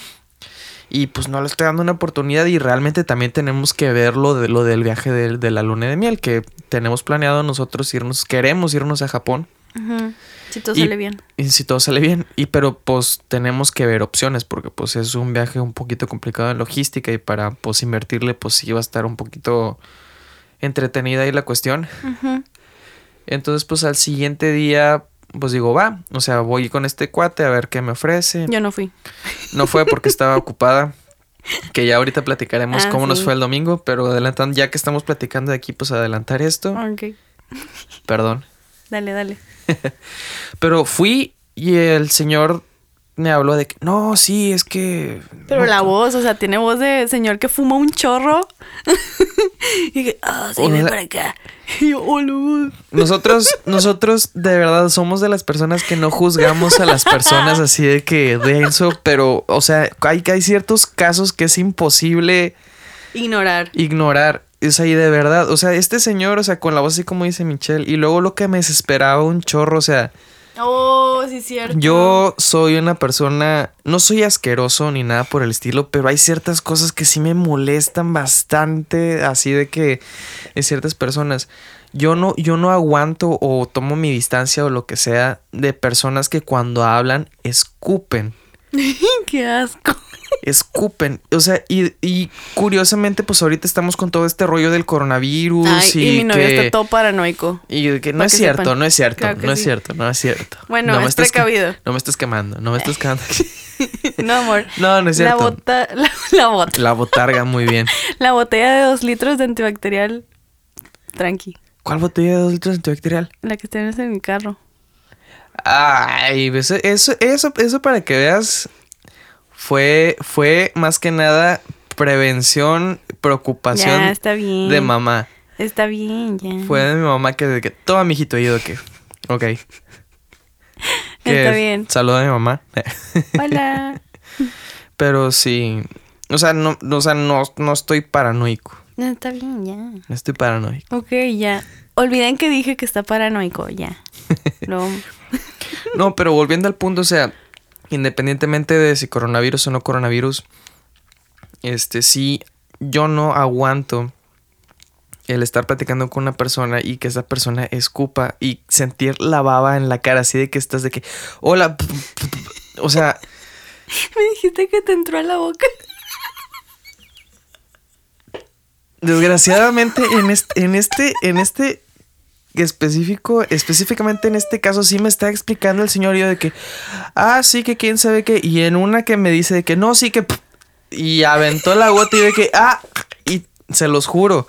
Speaker 2: Y pues no le estoy dando una oportunidad y realmente también tenemos que ver lo, de, lo del viaje de, de la luna de miel, que tenemos planeado nosotros irnos, queremos irnos a Japón.
Speaker 1: Ujú. Si todo
Speaker 2: Y-
Speaker 1: sale bien.
Speaker 2: Y si todo sale bien, y pero pues tenemos que ver opciones, porque pues es un viaje un poquito complicado en logística y para pues invertirle pues sí va a estar un poquito entretenida ahí la cuestión. Entonces pues al siguiente día pues digo va, o sea voy con este cuate a ver qué me ofrece.
Speaker 1: Yo no fui.
Speaker 2: No fue porque estaba [laughs] ocupada. Que ya ahorita platicaremos
Speaker 1: Ah,
Speaker 2: cómo nos fue el domingo, pero adelantando, ya que estamos platicando de aquí, pues adelantar esto.
Speaker 1: Ok.
Speaker 2: Perdón.
Speaker 1: Dale, dale. [laughs]
Speaker 2: Pero fui y el señor me habló de que, no, sí, es que...
Speaker 1: Pero
Speaker 2: no,
Speaker 1: la voz, o sea, tiene voz de señor que fuma un chorro. [laughs] y que, ah, sí, ven para acá. [laughs] Y yo, hola.
Speaker 2: Nosotros, [laughs] nosotros de verdad somos de las personas que no juzgamos a las personas así de que denso, pero, o sea, hay, hay ciertos casos que es imposible
Speaker 1: Ignorar.
Speaker 2: ignorar. O sea, y de verdad, o sea, este señor, o sea, con la voz así como dice Michelle, y luego lo que me desesperaba un chorro, o sea,
Speaker 1: Oh, sí, cierto.
Speaker 2: yo soy una persona, no soy asqueroso ni nada por el estilo, pero hay ciertas cosas que sí me molestan bastante, así de que de ciertas personas. Yo no, yo no aguanto o tomo mi distancia o lo que sea de personas que cuando hablan escupen. [laughs]
Speaker 1: Qué asco.
Speaker 2: Escupen. O sea, y, y curiosamente, pues ahorita estamos con todo este rollo del coronavirus
Speaker 1: Ay,
Speaker 2: y,
Speaker 1: y mi novio
Speaker 2: que,
Speaker 1: está todo paranoico.
Speaker 2: y que no es
Speaker 1: que
Speaker 2: cierto,
Speaker 1: sepan.
Speaker 2: no es cierto,
Speaker 1: Claro
Speaker 2: no es
Speaker 1: sí.
Speaker 2: cierto, no es cierto.
Speaker 1: Bueno,
Speaker 2: no me
Speaker 1: es precavido.
Speaker 2: No me estás quemando, no me estás quemando. [laughs]
Speaker 1: No, amor.
Speaker 2: No, no es
Speaker 1: La
Speaker 2: cierto.
Speaker 1: bota, la, la bota.
Speaker 2: La botarga, muy bien. [laughs]
Speaker 1: La botella de dos litros de antibacterial. Tranqui.
Speaker 2: ¿Cuál botella de dos litros de antibacterial?
Speaker 1: La que tienes en mi carro.
Speaker 2: Ay, eso, eso, eso, eso para que veas, fue, fue más que nada prevención, preocupación
Speaker 1: Ya, está bien.
Speaker 2: de mamá.
Speaker 1: Está bien, ya.
Speaker 2: Fue de mi mamá que de que toma mijito y yo de que, ok. [laughs]
Speaker 1: Está bien.
Speaker 2: Saluda a mi mamá. [laughs]
Speaker 1: Hola.
Speaker 2: Pero sí, o sea, no, o sea, no, no estoy paranoico.
Speaker 1: No, está bien, ya.
Speaker 2: No estoy paranoico.
Speaker 1: Ok, ya. Olviden que dije que está paranoico, ya. [laughs]
Speaker 2: No, pero volviendo al punto, o sea, independientemente de si coronavirus o no coronavirus, este sí, yo no aguanto el estar platicando con una persona y que esa persona escupa y sentir la baba en la cara, así de que estás de que, hola, [laughs] o sea,
Speaker 1: Me dijiste que te entró a la boca.
Speaker 2: desgraciadamente en este, en este, en este específico, específicamente en este caso sí me está explicando el señor y yo de que, ah, sí, que quién sabe qué, y en una que me dice de que no, sí que, y aventó la gota y de que, ah, y se los juro,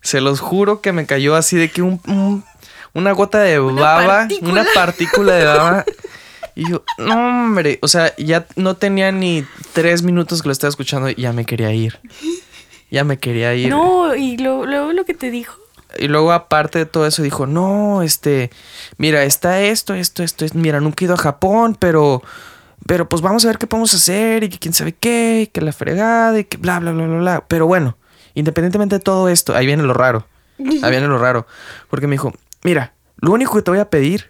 Speaker 2: se los juro que me cayó así de que un, un- una gota de
Speaker 1: Una
Speaker 2: baba,
Speaker 1: partícula.
Speaker 2: una partícula de baba. Y yo, no, hombre, o sea, ya no tenía ni tres minutos que lo estaba escuchando y ya me quería ir. Ya me quería ir.
Speaker 1: No, y lo- luego lo que te dijo.
Speaker 2: Y luego, aparte de todo eso, dijo: No, este, mira, está esto, esto, esto, esto. Mira, nunca he ido a Japón, pero, pero pues vamos a ver qué podemos hacer y que quién sabe qué, y que la fregada y que bla, bla, bla, bla, bla. Pero bueno, independientemente de todo esto, ahí viene lo raro. Ahí viene lo raro. Porque me dijo: Mira, lo único que te voy a pedir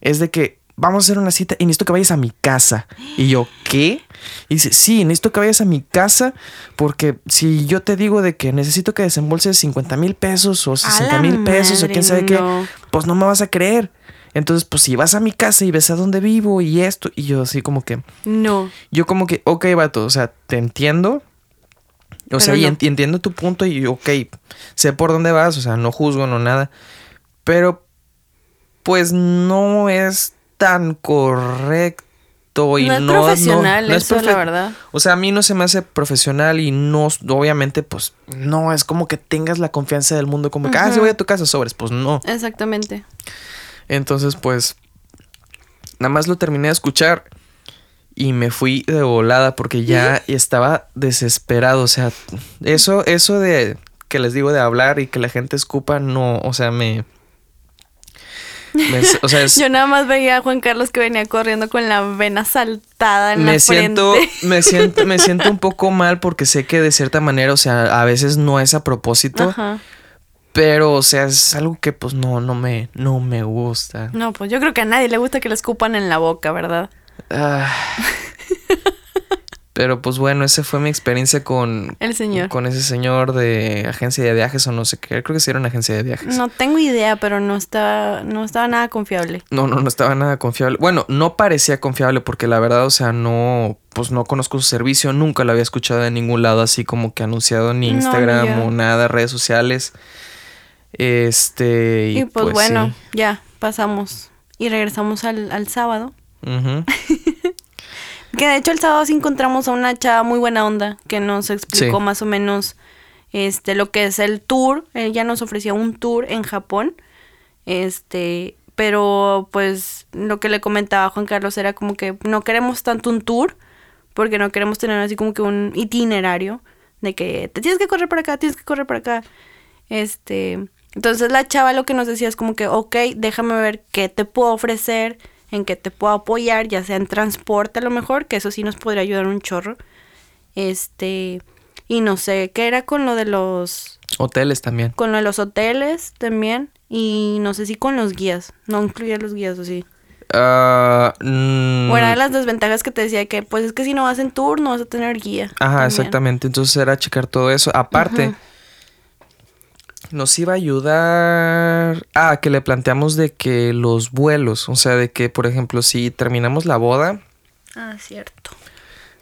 Speaker 2: es de que vamos a hacer una cita y necesito que vayas a mi casa. Y yo, ¿qué? Y dice, sí, necesito que vayas a mi casa porque si yo te digo de que necesito que desembolses 50 mil pesos o 60 mil pesos o quién sabe qué, pues no me vas a creer. Entonces, pues si vas a mi casa y ves a dónde vivo y esto, y yo así como que,
Speaker 1: No.
Speaker 2: yo como que, ok, vato, o sea, te entiendo. O
Speaker 1: Pero
Speaker 2: sea,
Speaker 1: no.
Speaker 2: y entiendo tu punto y ok, sé por dónde vas, o sea, no juzgo, no nada. Pero, pues no es tan correcto y
Speaker 1: no
Speaker 2: no,
Speaker 1: es profesional
Speaker 2: no- no es
Speaker 1: eso, la verdad.
Speaker 2: O sea, a mí no se me hace profesional y no, obviamente, pues no es como que tengas la confianza del mundo, como que, ah,
Speaker 1: Ujú.
Speaker 2: voy a tu casa, sobres, pues no.
Speaker 1: Exactamente.
Speaker 2: Entonces, pues, nada más lo terminé de escuchar y me fui de volada porque ya [laughs] estaba desesperado. O sea, eso, eso de que les digo de hablar y que la gente escupa, no, o sea, me. Me- o sea, es-
Speaker 1: Yo nada más veía a Juan Carlos que venía corriendo con la vena saltada en
Speaker 2: me
Speaker 1: la
Speaker 2: siento,
Speaker 1: frente.
Speaker 2: me siento, me [laughs] siento un poco mal porque sé que de cierta manera, o sea, a veces no es a propósito,
Speaker 1: Ajá.
Speaker 2: pero, o sea, es algo que pues no, no me, no me gusta.
Speaker 1: No, pues yo creo que a nadie le gusta que le escupan en la boca, ¿verdad?
Speaker 2: Ah. [laughs] Pero pues bueno, esa fue mi experiencia con,
Speaker 1: El señor.
Speaker 2: con ese señor de agencia de viajes o no sé qué. Creo que sí era una agencia de viajes.
Speaker 1: No tengo idea, pero no estaba, no estaba nada confiable.
Speaker 2: No, no, no estaba nada confiable. Bueno, no parecía confiable porque la verdad, o sea, no, pues no conozco su servicio, nunca lo había escuchado en ningún lado así como que anunciado ni
Speaker 1: No,
Speaker 2: Instagram o nada, redes sociales. Este, y,
Speaker 1: Y, pues, bueno,
Speaker 2: sí.
Speaker 1: ya pasamos y regresamos al, al sábado. [laughs] Que de hecho el sábado sí encontramos a una chava muy buena onda que nos explicó
Speaker 2: Sí.
Speaker 1: más o menos este lo que es el tour. Ella nos ofrecía un tour en Japón. Este, pero pues lo que le comentaba a Juan Carlos era como que no queremos tanto un tour, porque no queremos tener así como que un itinerario de que te tienes que correr para acá, tienes que correr para acá. Este, entonces la chava lo que nos decía es como que, ok, déjame ver qué te puedo ofrecer, en qué te puedo apoyar, ya sea en transporte a lo mejor, que eso sí nos podría ayudar un chorro. Este, y no sé, ¿qué era con lo de los...
Speaker 2: Hoteles también.
Speaker 1: Con lo de los hoteles también. Y no sé si con los guías. No incluía los guías o sí.
Speaker 2: Ah, mm,
Speaker 1: O era de las desventajas que te decía que, pues es que si no vas en tour, no vas a tener guía.
Speaker 2: Ajá,
Speaker 1: también.
Speaker 2: exactamente. Entonces era checar todo eso. Aparte. Nos iba a ayudar. Ah, que le planteamos de que los vuelos, o sea, de que, por ejemplo, si terminamos la boda,
Speaker 1: Ah, cierto.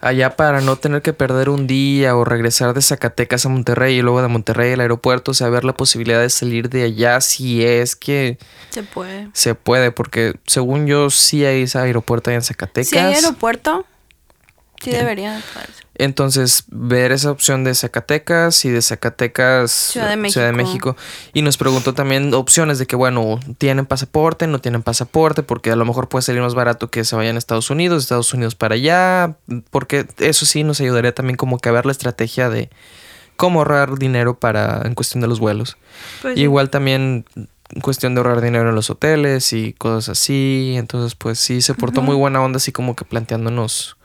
Speaker 2: allá para no tener que perder un día o regresar de Zacatecas a Monterrey y luego de Monterrey al aeropuerto, o sea, ver la posibilidad de salir de allá si es que
Speaker 1: Se puede.
Speaker 2: se puede, porque según yo sí hay ese aeropuerto allá en Zacatecas.
Speaker 1: Si hay aeropuerto, sí debería.
Speaker 2: Entonces, ver esa opción de Zacatecas y de Zacatecas
Speaker 1: Ciudad de
Speaker 2: Ciudad de
Speaker 1: México.
Speaker 2: México. Y nos preguntó también opciones de que, bueno, tienen pasaporte, no tienen pasaporte, porque a lo mejor puede salir más barato que se vayan a Estados Unidos, Estados Unidos para allá, porque eso sí nos ayudaría también como que a ver la estrategia de cómo ahorrar dinero para en cuestión de los vuelos.
Speaker 1: Pues.
Speaker 2: Igual también cuestión de ahorrar dinero en los hoteles y cosas así. Entonces, pues sí, se portó muy buena onda, así como que planteándonos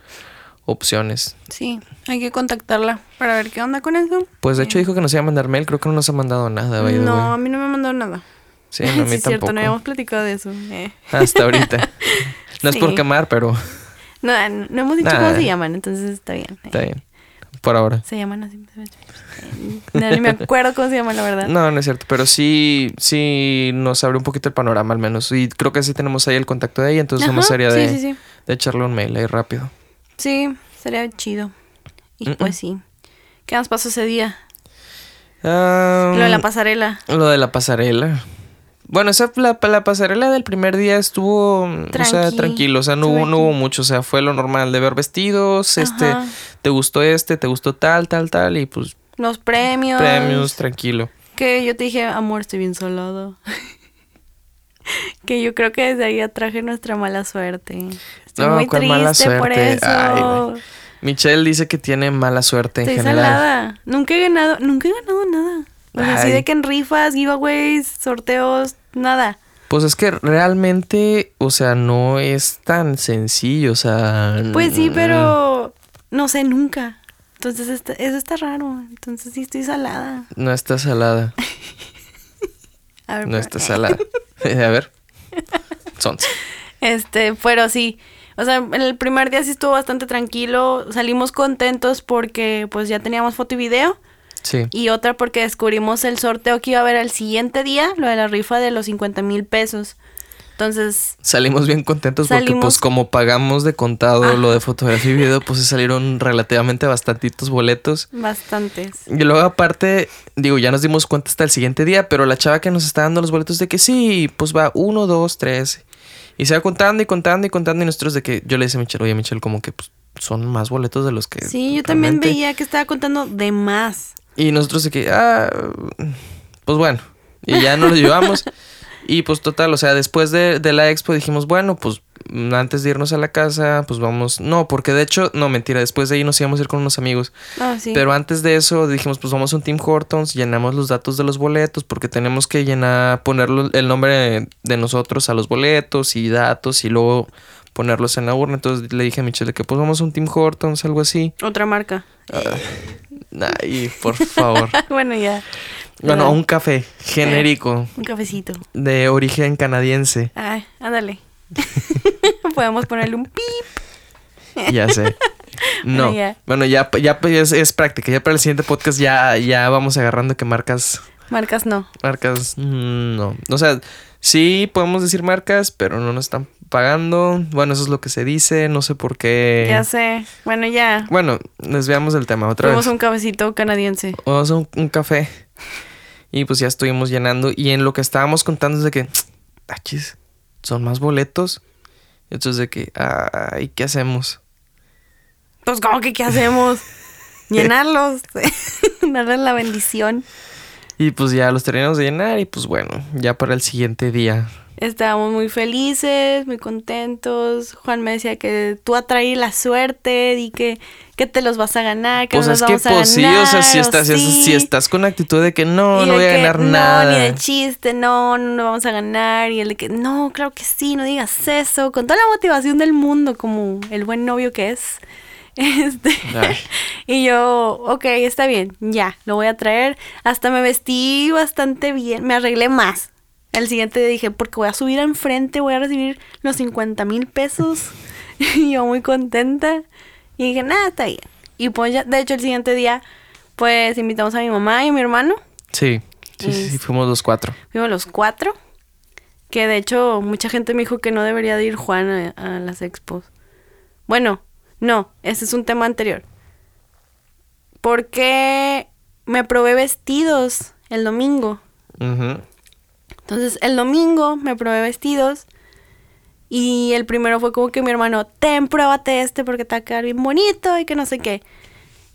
Speaker 2: opciones.
Speaker 1: Sí, hay que contactarla para ver qué onda con eso.
Speaker 2: Pues de hecho dijo que nos iba a mandar mail, creo que no nos ha mandado nada, by
Speaker 1: No, a mí no me mandó nada.
Speaker 2: Sí, no, a mí [laughs]
Speaker 1: sí, es cierto,
Speaker 2: tampoco.
Speaker 1: no habíamos platicado de eso. eh.
Speaker 2: Hasta ahorita. [laughs] No es por quemar, pero
Speaker 1: No, no hemos dicho cómo se llaman, entonces está bien. eh.
Speaker 2: está bien. Por ahora.
Speaker 1: Se llaman así. No, ni me acuerdo cómo se llaman, la verdad.
Speaker 2: No, no es cierto, pero sí, sí nos abre un poquito el panorama al menos. Y creo que sí tenemos ahí el contacto de ella, entonces
Speaker 1: Ajá,
Speaker 2: nomás sería
Speaker 1: sí,
Speaker 2: de,
Speaker 1: sí, sí.
Speaker 2: de echarle un mail ahí rápido.
Speaker 1: Sí, sería chido. Y
Speaker 2: Mm,
Speaker 1: pues sí. ¿Qué más pasó ese día?
Speaker 2: Ah,
Speaker 1: Lo de la pasarela.
Speaker 2: Lo de la pasarela. Bueno, esa la, la pasarela del primer día estuvo, o sea,
Speaker 1: Tranqui,
Speaker 2: tranquilo, o sea, no hubo, no hubo mucho, o sea, fue lo normal de ver vestidos, este, te gustó este, te gustó tal, tal, tal, y pues
Speaker 1: Los premios.
Speaker 2: premios, tranquilo.
Speaker 1: Que yo te dije, amor, estoy bien salado. [laughs] [laughs] que yo creo que desde ahí atraje nuestra mala suerte. Estoy
Speaker 2: No,
Speaker 1: muy
Speaker 2: ¿cuál
Speaker 1: triste
Speaker 2: mala
Speaker 1: por
Speaker 2: suerte?
Speaker 1: eso.
Speaker 2: Ay, güey. Michelle dice que tiene mala suerte en
Speaker 1: Estoy
Speaker 2: general.
Speaker 1: salada. Nunca he ganado, nunca he ganado nada. O sea, así de que en rifas, giveaways, sorteos, nada.
Speaker 2: Pues es que realmente, o sea, no es tan sencillo, o sea...
Speaker 1: Pues sí, pero no sé nunca. Entonces está- eso está raro. Entonces sí estoy salada.
Speaker 2: No está salada, [laughs]
Speaker 1: A ver,
Speaker 2: no
Speaker 1: pero-
Speaker 2: está salada. [laughs] A ver. Son.
Speaker 1: Este, pero sí. O sea, el primer día sí estuvo bastante tranquilo. Salimos contentos porque pues ya teníamos foto y video.
Speaker 2: Sí.
Speaker 1: Y otra porque descubrimos el sorteo que iba a haber al siguiente día, lo de la rifa de los 50 mil pesos. Entonces,
Speaker 2: Salimos bien contentos porque pues como pagamos de contado lo de fotografía y video, pues se salieron relativamente bastantitos boletos.
Speaker 1: bastantes.
Speaker 2: Y luego aparte, digo, ya nos dimos cuenta hasta el siguiente día, pero la chava que nos está dando los boletos de que sí, pues va uno, dos, tres. Y se va contando y contando y contando y nosotros de que yo le decía a Michelle, oye Michelle, como que pues, son más boletos de los que...
Speaker 1: Sí, yo también
Speaker 2: realmente".
Speaker 1: veía que estaba contando de más.
Speaker 2: Y nosotros de que, ah, pues bueno, y ya nos lo llevamos. [laughs] Y pues total, o sea, después de, de la expo dijimos, bueno, pues antes de irnos a la casa, pues vamos, no, porque de hecho, no, mentira, después de ahí nos íbamos a ir con unos amigos.
Speaker 1: Ah, sí.
Speaker 2: Pero antes de eso dijimos, pues vamos a un Tim Hortons, llenamos los datos de los boletos, porque tenemos que llenar, ponerlo el nombre de nosotros a los boletos y datos y luego ponerlos en la urna. Entonces le dije a Michelle que pues vamos a un Tim Hortons, algo así.
Speaker 1: Otra marca.
Speaker 2: Ay, por favor. [laughs]
Speaker 1: bueno, ya.
Speaker 2: Bueno,
Speaker 1: Ya.
Speaker 2: un café genérico [laughs]
Speaker 1: Un cafecito.
Speaker 2: de origen canadiense.
Speaker 1: Ay, ándale. [laughs] Podemos ponerle un pip. [laughs]
Speaker 2: Ya sé. No.
Speaker 1: Bueno, ya.
Speaker 2: Bueno, ya, ya pues, es, es práctica. Ya para el siguiente podcast ya, ya vamos agarrando que marcas.
Speaker 1: Marcas no.
Speaker 2: Marcas. mm, No. O sea, sí podemos decir marcas, pero no nos están pagando. Bueno, eso es lo que se dice. No sé por qué.
Speaker 1: Ya sé. Bueno, ya.
Speaker 2: Bueno, desviamos del tema otra
Speaker 1: Fuimos
Speaker 2: vez.
Speaker 1: un cafecito canadiense.
Speaker 2: Vamos a un, un café. Y pues ya estuvimos llenando. Y en lo que estábamos contando es de que, achis, son más boletos. Y entonces de que, ay, ¿qué hacemos?
Speaker 1: Pues, ¿cómo que qué hacemos? [laughs] Llenarlos. [laughs] Darles la bendición.
Speaker 2: Y pues ya los terminamos de llenar. Y pues bueno, ya para el siguiente día.
Speaker 1: Estábamos muy felices, muy contentos. Juan me decía que tú atraí la suerte y que, que te los vas a ganar, que
Speaker 2: Pues
Speaker 1: nos
Speaker 2: es que,
Speaker 1: vamos a
Speaker 2: pues sí,
Speaker 1: ganar.
Speaker 2: o sea, si estás,
Speaker 1: sí.
Speaker 2: si estás con actitud de que no,
Speaker 1: Y
Speaker 2: no voy a ganar
Speaker 1: no,
Speaker 2: nada.
Speaker 1: ni de chiste, no, no, no vamos a ganar. Y el de que, no, claro que sí, no digas eso. Con toda la motivación del mundo, como el buen novio que es. [laughs] Este,
Speaker 2: Ay.
Speaker 1: y yo, ok, está bien, ya, lo voy a traer. Hasta me vestí bastante bien, me arreglé más. El siguiente día dije, porque voy a subir enfrente, voy a recibir los 50 mil pesos. [laughs] y yo muy contenta. Y dije, nada, está bien. Y pues ya, de hecho, el siguiente día, pues invitamos a mi mamá y a mi hermano.
Speaker 2: Sí, sí, sí, fuimos los cuatro.
Speaker 1: Fuimos los cuatro. Que de hecho, mucha gente me dijo que no debería de ir Juan a, a las expos. Bueno, no, ese es un tema anterior. Porque me probé vestidos el domingo.
Speaker 2: Ujú.
Speaker 1: Entonces, el domingo me probé vestidos. Y el primero fue como que mi hermano, ten, pruébate este porque te va a quedar bien bonito y que no sé qué.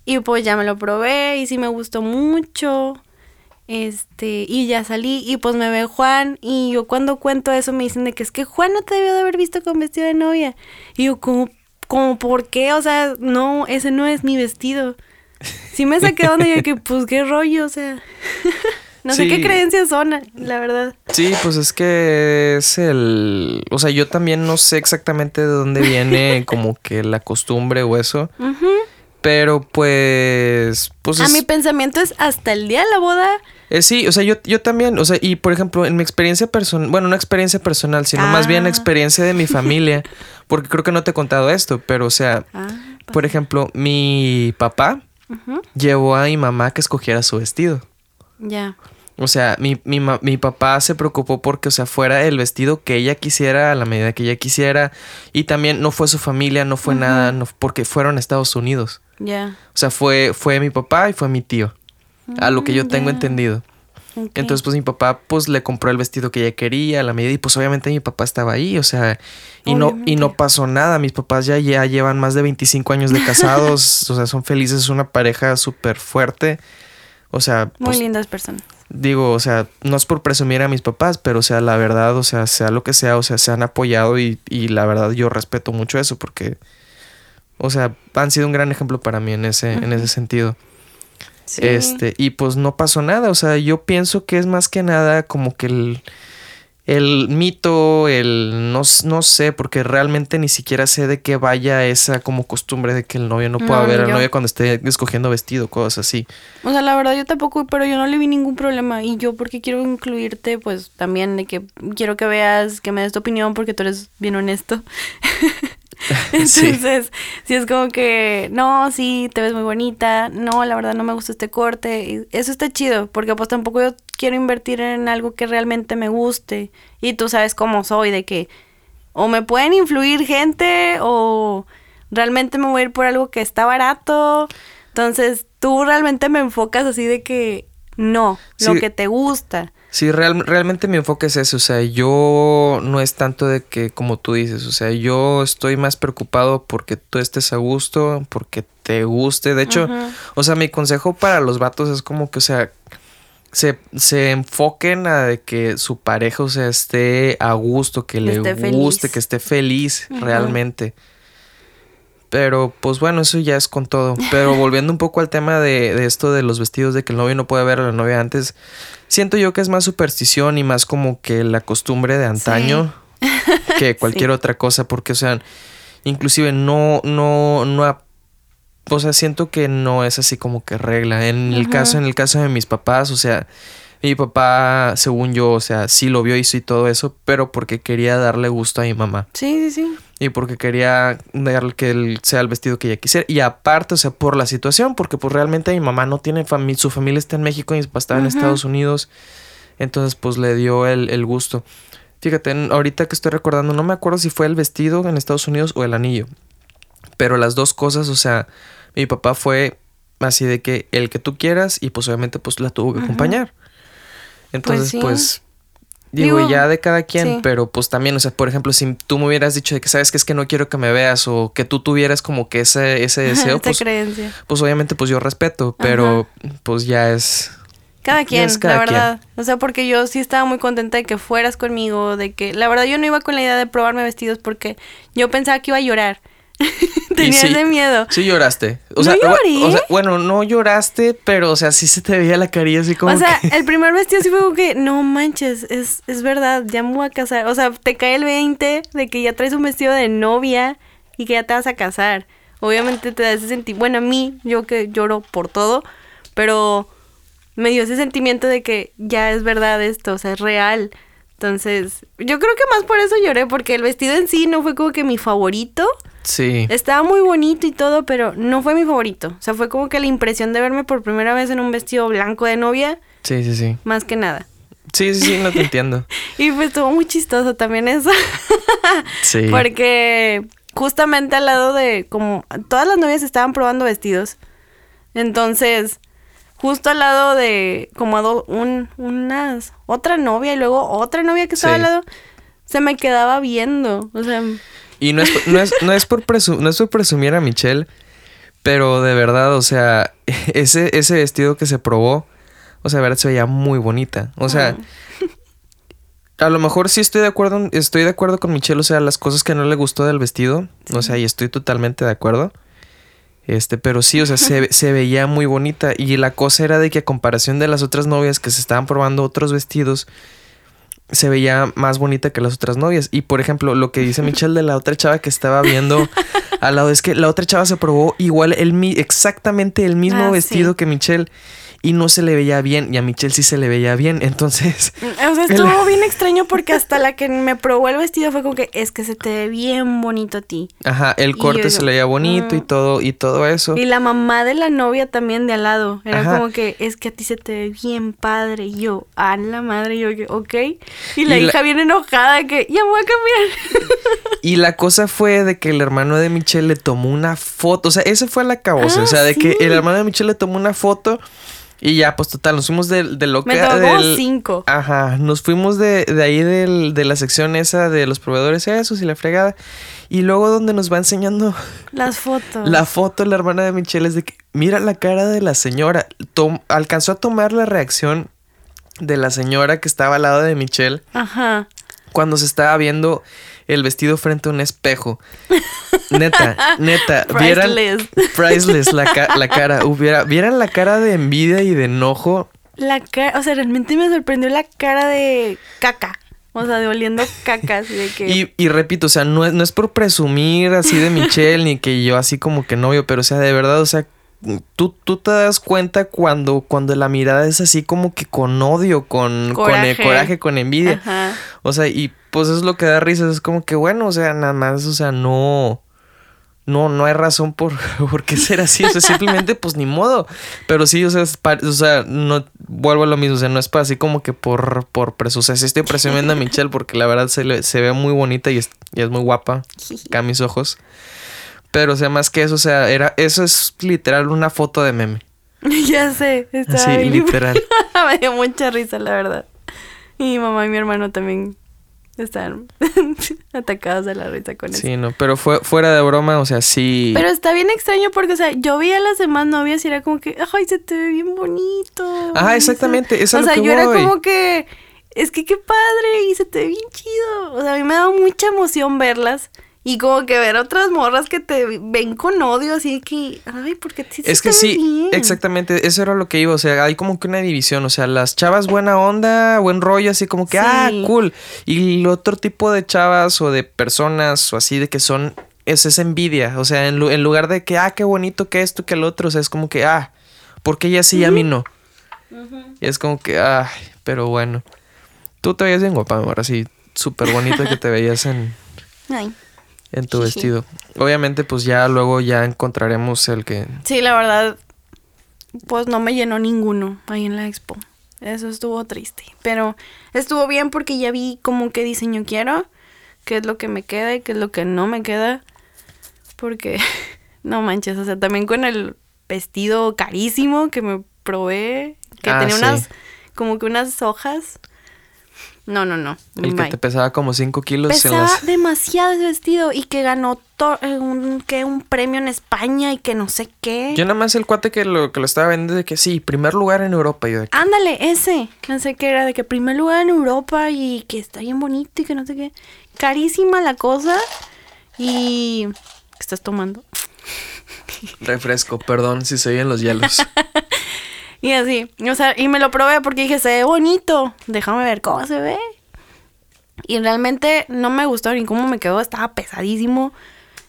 Speaker 1: Y pues ya me lo probé y sí me gustó mucho. Este, y ya salí y pues me ve Juan y yo cuando cuento eso me dicen de que es que Juan no te debió de haber visto con vestido de novia. Y yo como, como ¿por qué? O sea, no, ese no es mi vestido. Sí me saqué de onda y yo que pues qué rollo, o sea. [laughs] no sé qué creencias son, la verdad.
Speaker 2: Sí, pues es que es el... O sea, yo también no sé exactamente de dónde viene [laughs] como que la costumbre o eso. Pero pues... pues
Speaker 1: A
Speaker 2: es-
Speaker 1: mi pensamiento es hasta el día de la boda.
Speaker 2: Eh, sí, o sea, yo, yo también, o sea, y por ejemplo, en mi experiencia personal, bueno, no experiencia personal, sino más bien
Speaker 1: Ah.
Speaker 2: experiencia de mi familia, [laughs] porque creo que no te he contado esto, pero o sea,
Speaker 1: Ah,
Speaker 2: por ejemplo, mi papá llevó a mi mamá que escogiera su vestido.
Speaker 1: Ya.
Speaker 2: O sea, mi, mi, mi papá se preocupó porque, o sea, fuera el vestido que ella quisiera, a la medida que ella quisiera, y también no fue su familia, no fue nada, no, porque fueron a Estados Unidos.
Speaker 1: Ya.
Speaker 2: O sea, fue, fue mi papá y fue mi tío, a lo que yo
Speaker 1: Mm,
Speaker 2: tengo entendido. Entonces, pues mi papá, pues le compró el vestido que ella quería, a la medida, y pues obviamente mi papá estaba ahí, o sea, y no, y no pasó nada. Mis papás ya, ya llevan más de 25 años de casados, [laughs] o sea, son felices, es una pareja súper fuerte. O sea,
Speaker 1: Muy
Speaker 2: pues,
Speaker 1: lindas personas.
Speaker 2: Digo, o sea, no es por presumir a mis papás, pero o sea, la verdad, o sea, sea lo que sea, o sea, se han apoyado y, y la verdad yo respeto mucho eso porque, o sea, han sido un gran ejemplo para mí en ese, en ese sentido.
Speaker 1: Sí.
Speaker 2: Este, y pues no pasó nada. O sea, yo pienso que es más que nada como que el, el mito, el no, no sé, porque realmente ni siquiera sé de qué vaya esa como costumbre de que el novio no pueda
Speaker 1: No,
Speaker 2: ver a la novia cuando esté escogiendo vestido, cosas así.
Speaker 1: O sea, la verdad yo tampoco, pero yo no le vi ningún problema. Y yo porque quiero incluirte, pues también de que quiero que veas, que me des tu opinión porque tú eres bien honesto. [laughs] [laughs]
Speaker 2: Sí.
Speaker 1: Entonces, si es como que, no, sí, te ves muy bonita, no, la verdad no me gusta este corte. y eso está chido, porque pues tampoco yo quiero invertir en algo que realmente me guste. Y tú sabes cómo soy, de que o me pueden influir gente o realmente me voy a ir por algo que está barato. Entonces, tú realmente me enfocas así de que no, lo
Speaker 2: Sí.
Speaker 1: que te gusta.
Speaker 2: Sí, real- realmente mi enfoque es ese, o sea, yo no es tanto de que como tú dices, o sea, yo estoy más preocupado porque tú estés a gusto, porque te guste, de hecho, o sea, mi consejo para los vatos es como que, o sea, se, se enfoquen a de que su pareja, o sea, esté a gusto, que le guste,
Speaker 1: feliz.
Speaker 2: que esté feliz realmente. Pero, pues bueno, eso ya es con todo. [laughs] Pero volviendo un poco al tema de, de esto de los vestidos, de que el novio no puede ver a la novia antes, siento yo que es más superstición y más como que la costumbre de antaño que [laughs] cualquier otra cosa, porque, o sea, inclusive no, no, no, ha- o sea, siento que no es así como que regla. En el caso, en el caso de mis papás, o sea, mi papá, según yo, o sea, sí lo vio, hizo y todo eso, pero porque quería darle gusto a mi mamá.
Speaker 1: Sí, sí, sí.
Speaker 2: Y porque quería darle que él sea el vestido que ella quisiera. Y aparte, o sea, por la situación, porque pues realmente mi mamá no tiene familia, su familia está en México y mi papá estaba en
Speaker 1: Ujú.
Speaker 2: Estados Unidos. Entonces, pues le dio el, el gusto. Fíjate, en- ahorita que estoy recordando, no me acuerdo si fue el vestido en Estados Unidos o el anillo. Pero las dos cosas, o sea, mi papá fue así de que el que tú quieras y pues obviamente pues la tuvo que acompañar. Entonces,
Speaker 1: sí.
Speaker 2: pues, digo,
Speaker 1: Digo,
Speaker 2: ya de cada quien,
Speaker 1: sí.
Speaker 2: pero pues también, o sea, por ejemplo, si tú me hubieras dicho de que sabes que es que no quiero que me veas o que tú tuvieras como que ese, ese deseo, pues,
Speaker 1: creencia.
Speaker 2: pues obviamente pues yo respeto, pero pues ya es
Speaker 1: Cada quien,
Speaker 2: Es cada
Speaker 1: la
Speaker 2: quien.
Speaker 1: verdad. O sea, porque yo sí estaba muy contenta de que fueras conmigo, de que la verdad yo no iba con la idea de probarme vestidos porque yo pensaba que iba a llorar. [laughs]
Speaker 2: Y
Speaker 1: Tenía
Speaker 2: sí,
Speaker 1: ese miedo.
Speaker 2: Sí lloraste. O
Speaker 1: No
Speaker 2: sea,
Speaker 1: lloré.
Speaker 2: o sea, bueno, no lloraste, pero o sea, sí se te veía la carilla así como
Speaker 1: o sea,
Speaker 2: que-
Speaker 1: el primer vestido sí fue como que, no manches, es, es verdad, ya me voy a casar. O sea, te cae el 20 de que ya traes un vestido de novia y que ya te vas a casar. Obviamente te da ese sentimiento, bueno, a mí, yo que lloro por todo, pero me dio ese sentimiento de que ya es verdad esto, o sea, es real. Entonces, yo creo que más por eso lloré, porque el vestido en sí no fue como que mi favorito.
Speaker 2: Sí.
Speaker 1: Estaba muy bonito y todo, pero no fue mi favorito. O sea, fue como que la impresión de verme por primera vez en un vestido blanco de novia,
Speaker 2: Sí, sí, sí.
Speaker 1: más que nada.
Speaker 2: Sí, sí, sí, no te entiendo. [laughs]
Speaker 1: Y pues estuvo muy chistoso también eso. [laughs]
Speaker 2: Sí.
Speaker 1: Porque justamente al lado de como todas las novias estaban probando vestidos. Entonces, justo al lado de como a do- un, unas otra novia y luego otra novia que estaba
Speaker 2: Sí.
Speaker 1: al lado se me quedaba viendo, o sea,
Speaker 2: Y no es, por- [laughs] no es, no es por presu- no es por presumir a Michelle, pero de verdad, o sea, [laughs] ese, ese vestido que se probó, o sea, de verdad se veía muy bonita. O sea, a lo mejor sí estoy de acuerdo, estoy de acuerdo con Michelle, o sea, las cosas que no le gustó del vestido, o sea, y estoy totalmente de acuerdo. Este, pero sí, o sea, se, [laughs] se veía muy bonita. Y la cosa era de que a comparación de las otras novias que se estaban probando otros vestidos, se veía más bonita que las otras novias. Y por ejemplo, lo que dice Michelle de la otra chava que estaba viendo al lado es que la otra chava se probó igual el mi- exactamente el mismo
Speaker 1: Ah,
Speaker 2: vestido
Speaker 1: sí.
Speaker 2: que Michelle y no se le veía bien y a Michelle sí se le veía bien. Entonces, [laughs]
Speaker 1: O sea, estuvo bien extraño porque hasta la que me probó el vestido fue como que es que se te ve bien bonito a ti.
Speaker 2: ajá, el corte se le veía bonito y
Speaker 1: mm.
Speaker 2: todo y todo eso.
Speaker 1: Y la mamá de la novia también de al lado. Era
Speaker 2: Ajá.
Speaker 1: como que es que a ti se te ve bien padre. Y yo, a la madre, y yo, que, ok. Y la
Speaker 2: Y la-
Speaker 1: hija bien enojada que ya me voy a cambiar. [laughs]
Speaker 2: Y la cosa fue de que el hermano de Michelle le tomó una foto. O sea, ese fue la cabosa.
Speaker 1: Ah,
Speaker 2: o sea, de que el hermano de Michelle le tomó una foto. Y ya, pues total, nos fuimos de, de lo
Speaker 1: Me
Speaker 2: que.
Speaker 1: como
Speaker 2: del-
Speaker 1: cinco.
Speaker 2: Ajá, nos fuimos de, de ahí del- de la sección esa de los proveedores esos y la fregada. Y luego donde nos va enseñando
Speaker 1: Las fotos.
Speaker 2: la foto, la hermana de Michelle, es de que mira la cara de la señora. Tom- alcanzó a tomar la reacción de la señora que estaba al lado de Michelle
Speaker 1: Ajá.
Speaker 2: cuando se estaba viendo el vestido frente a un espejo. [laughs] Neta, neta, vieran
Speaker 1: Priceless.
Speaker 2: la, ca- la cara, hubiera vieran la cara de envidia y de enojo.
Speaker 1: La cara, o sea, realmente me sorprendió la cara de caca. O sea, de oliendo caca, así de que... [laughs]
Speaker 2: Y, y repito, o sea, no es, no es por presumir así de Michelle ni que yo así como que novio, pero o sea, de verdad, o sea, tú, tú te das cuenta cuando, cuando la mirada es así como que con odio, con con, eh,
Speaker 1: Coraje.
Speaker 2: coraje, con envidia.
Speaker 1: Ajá.
Speaker 2: O sea, y pues eso es lo que da risa. Es como que, bueno, o sea, nada más, o sea, no. No, no hay razón por, [laughs] por qué ser así. O sea, simplemente, pues ni modo. Pero sí, o sea, es o sea, no vuelvo a lo mismo. O sea, no es para así como que por, por presu- O sea, sí estoy presumiendo a Michelle porque la verdad se, le- se ve muy bonita y es, y es muy guapa. Acá [laughs] a mis ojos. Pero, o sea, más que eso, o sea, era, eso es literal una foto de meme. [laughs]
Speaker 1: ya sé,
Speaker 2: Así,
Speaker 1: bien-
Speaker 2: literal.
Speaker 1: me dio mucha risa, la verdad. Y mi mamá y mi hermano también están [laughs] atacados de la risa con eso.
Speaker 2: Sí, no, pero fue, fuera de broma, o sea, sí.
Speaker 1: Pero está bien extraño porque, o sea, yo vi a las demás novias y era como que, ay, se te ve bien bonito. Y
Speaker 2: exactamente,
Speaker 1: se-
Speaker 2: es a
Speaker 1: O
Speaker 2: lo
Speaker 1: sea,
Speaker 2: que
Speaker 1: yo era como que, es que qué padre y se te ve bien chido. O sea, a mí me da mucha emoción verlas. Y como que ver otras morras que te ven con odio, así que, ay, porque sí
Speaker 2: Es que
Speaker 1: te
Speaker 2: sí,
Speaker 1: bien.
Speaker 2: exactamente, eso era lo que iba, o sea, hay como que una división, o sea, las chavas buena onda, buen rollo, así como que,
Speaker 1: Sí.
Speaker 2: ah, cool, y el otro tipo de chavas o de personas o así de que son, es esa envidia, o sea, en, en lugar de que, ah, qué bonito que esto, que el otro, o sea, es como que, ah, ¿por qué ella sí y a mí no? Y es como que, ay, pero bueno, tú te veías bien guapa, mi amor, así, súper bonita que te veías en,
Speaker 1: Ay.
Speaker 2: En tu vestido. Obviamente, pues ya luego ya encontraremos el que
Speaker 1: Sí, la verdad, pues no me llenó ninguno ahí en la expo. Eso estuvo triste. Pero estuvo bien porque ya vi como qué diseño quiero, qué es lo que me queda y qué es lo que no me queda. Porque, [laughs] no manches, o sea, también con el vestido carísimo que me probé, que
Speaker 2: Ah,
Speaker 1: tenía
Speaker 2: sí.
Speaker 1: unas, como que unas hojas. No, no, no.
Speaker 2: El que te pesaba como 5 kilos
Speaker 1: Pesaba
Speaker 2: las...
Speaker 1: demasiado ese vestido y que ganó eh, un, que un premio en España y que no sé qué.
Speaker 2: Yo nada más el cuate que lo, que lo estaba vendiendo de que sí, primer lugar en Europa. Y yo de que,
Speaker 1: Ándale, ese. No sé qué era, de que primer lugar en Europa y que está bien bonito y que no sé qué. Carísima la cosa. Y. ¿Qué estás tomando?
Speaker 2: refresco, perdón si se oyen los hielos. [laughs]
Speaker 1: Y así. O sea, y me lo probé porque dije, se ve bonito. Déjame ver cómo se ve. Y realmente no me gustó ni cómo me quedó. Estaba pesadísimo.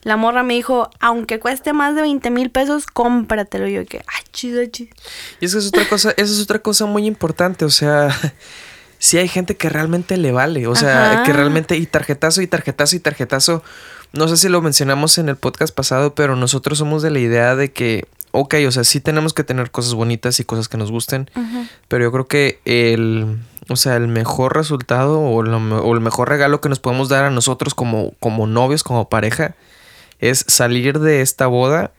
Speaker 1: La morra me dijo, aunque cueste más de 20 mil pesos, cómpratelo. Y yo que, ah, chido, chido.
Speaker 2: Y esa es otra cosa, esa es otra cosa muy importante, o sea, [laughs] si hay gente que realmente le vale, o sea,
Speaker 1: Ajá.
Speaker 2: que realmente y tarjetazo y tarjetazo y tarjetazo, no sé si lo mencionamos en el podcast pasado, pero nosotros somos de la idea de que, ok, o sea, sí tenemos que tener cosas bonitas y cosas que nos gusten, pero yo creo que el, o sea, el mejor resultado o, lo o el mejor regalo que nos podemos dar a nosotros como, como novios, como pareja, es salir de esta boda,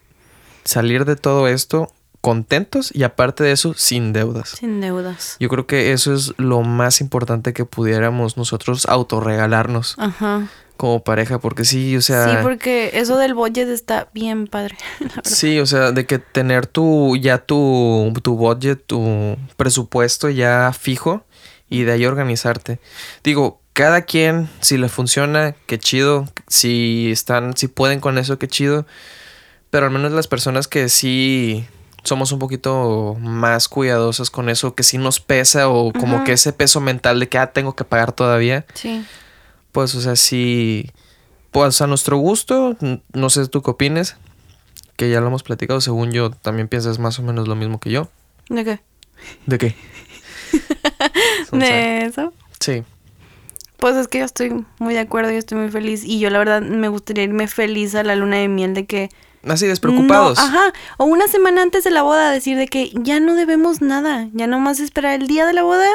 Speaker 2: salir de todo esto contentos y aparte de eso sin deudas.
Speaker 1: Sin deudas.
Speaker 2: Yo creo que eso es lo más importante que pudiéramos nosotros autorregalarnos
Speaker 1: Ajá.
Speaker 2: Como pareja, porque sí, o sea,
Speaker 1: sí, porque eso del budget está bien padre. [laughs] la
Speaker 2: sí, o sea, de que tener tu ya tu tu budget, tu presupuesto ya fijo y de ahí organizarte. Digo, cada quien si le funciona, qué chido, si están si pueden con eso, qué chido, pero al menos las personas que sí somos un poquito más cuidadosas con eso, que sí nos pesa o como que ese peso mental de que ah, tengo que pagar todavía,
Speaker 1: Sí.
Speaker 2: Pues o sea, sí, pues a nuestro gusto, no sé tú qué opines, que ya lo hemos platicado, según yo también piensas más o menos lo mismo que yo.
Speaker 1: ¿De qué?
Speaker 2: ¿De qué? [laughs]
Speaker 1: De eso.
Speaker 2: sí,
Speaker 1: Pues es que yo estoy muy de acuerdo y estoy muy feliz. Y yo la verdad me gustaría irme feliz a la luna de miel de que...
Speaker 2: así despreocupados.
Speaker 1: No, ajá. O una semana antes de la boda decir de que ya no debemos nada. Ya nomás esperar el día de la boda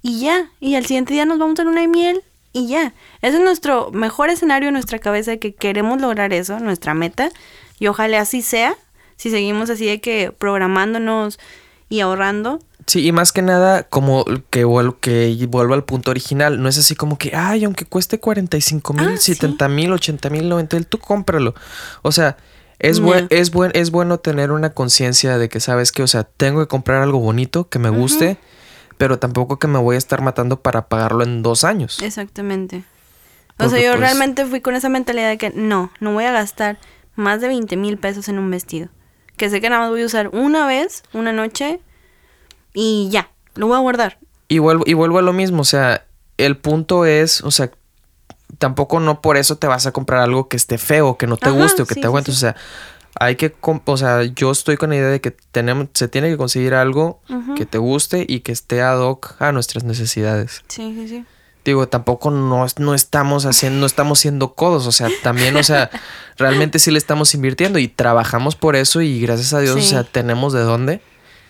Speaker 1: y ya. Y al siguiente día nos vamos a la luna de miel y ya. Ese es nuestro mejor escenario en nuestra cabeza de que queremos lograr eso, nuestra meta. Y ojalá así sea. Si seguimos así de que programándonos y ahorrando.
Speaker 2: Sí, y más que nada, como que, vuel- que vuelvo al punto original, no es así como que, ay, aunque cueste 45 mil,
Speaker 1: Ah, sí.
Speaker 2: 70 mil, 80 mil, 90 mil, tú cómpralo. O sea, es, buen, es, buen, es bueno tener una conciencia de que sabes que, o sea, tengo que comprar algo bonito, que me guste, pero tampoco que me voy a estar matando para pagarlo en dos años.
Speaker 1: Exactamente. O sea, yo
Speaker 2: pues-
Speaker 1: realmente fui con esa mentalidad de que no, no voy a gastar más de 20 mil pesos en un vestido. Que sé que nada más voy a usar una vez, una noche, y ya, lo voy a guardar.
Speaker 2: Y vuelvo, y vuelvo a lo mismo, o sea, el punto es, o sea, tampoco no por eso te vas a comprar algo que esté feo, que no te
Speaker 1: Ajá,
Speaker 2: guste o que
Speaker 1: sí,
Speaker 2: te
Speaker 1: sí,
Speaker 2: aguante.
Speaker 1: sí.
Speaker 2: O sea, hay que, o sea, yo estoy con la idea de que tenemos, se tiene que conseguir algo que te guste y que esté ad hoc a nuestras necesidades.
Speaker 1: Sí, sí, sí.
Speaker 2: Digo, tampoco no, no estamos haciendo, no estamos siendo codos, o sea, también, o sea, [laughs] realmente sí le estamos invirtiendo y trabajamos por eso y gracias a Dios, o sea, tenemos de dónde.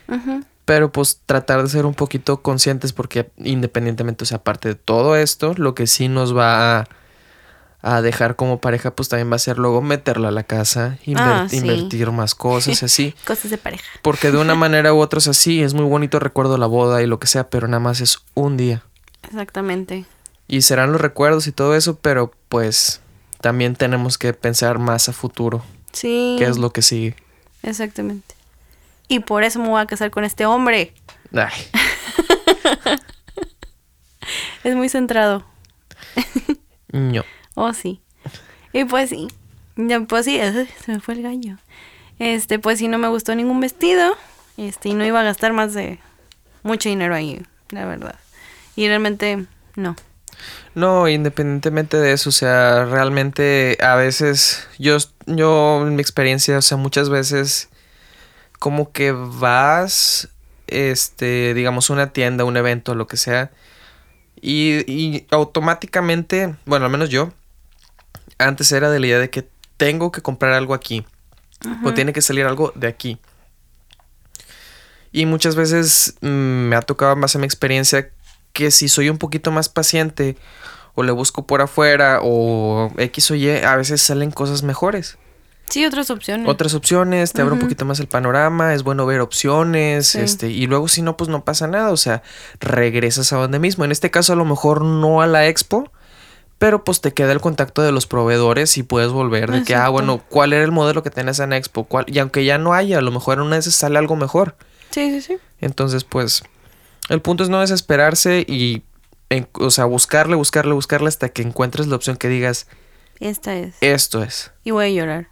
Speaker 1: Ujú.
Speaker 2: Pero pues tratar de ser un poquito conscientes porque independientemente, o sea, aparte de todo esto, lo que sí nos va a, a dejar como pareja, pues también va a ser luego meterla a la casa, inver-
Speaker 1: Ah, sí.
Speaker 2: invertir más cosas así. [laughs]
Speaker 1: Cosas de pareja.
Speaker 2: Porque de una manera u otra es así, es muy bonito recuerdo la boda y lo que sea, pero nada más es un día.
Speaker 1: Exactamente.
Speaker 2: Y serán los recuerdos y todo eso, pero pues también tenemos que pensar más a futuro,
Speaker 1: Sí.
Speaker 2: qué es lo que sigue.
Speaker 1: Exactamente. Y por eso me voy a casar con este hombre.
Speaker 2: Ay, [laughs]
Speaker 1: Es muy centrado. [laughs]
Speaker 2: no.
Speaker 1: Oh, sí. Y pues sí. Pues sí, [laughs] se me fue el gallo. Este, pues sí, no me gustó ningún vestido. Este, y no iba a gastar más de mucho dinero ahí, la verdad. Y realmente, no.
Speaker 2: No, independientemente de eso, o sea, realmente a veces, yo, yo en mi experiencia, o sea, muchas veces como que vas, este, digamos, una tienda, un evento, lo que sea, y, y automáticamente, bueno, al menos yo, antes era de la idea de que tengo que comprar algo aquí, o tiene que salir algo de aquí. Y muchas veces mm, me ha tocado más en mi experiencia que si soy un poquito más paciente o le busco por afuera o X o Y, a veces salen cosas mejores.
Speaker 1: Sí, otras opciones.
Speaker 2: otras opciones, te abre un poquito más el panorama, es bueno ver opciones,
Speaker 1: Sí.
Speaker 2: este, y luego si no, pues no pasa nada, o sea, regresas a donde mismo. En este caso, a lo mejor no a la expo, pero pues te queda el contacto de los proveedores y puedes volver de que, ah, bueno, ¿cuál era el modelo que tenías en expo? ¿Cuál? Y aunque ya no haya, a lo mejor en una de esas sale algo mejor.
Speaker 1: Sí, sí, sí.
Speaker 2: Entonces, pues, el punto es no desesperarse y, en- o sea, buscarle, buscarle, buscarle hasta que encuentres la opción que digas,
Speaker 1: Esta es.
Speaker 2: esto es.
Speaker 1: Y voy a llorar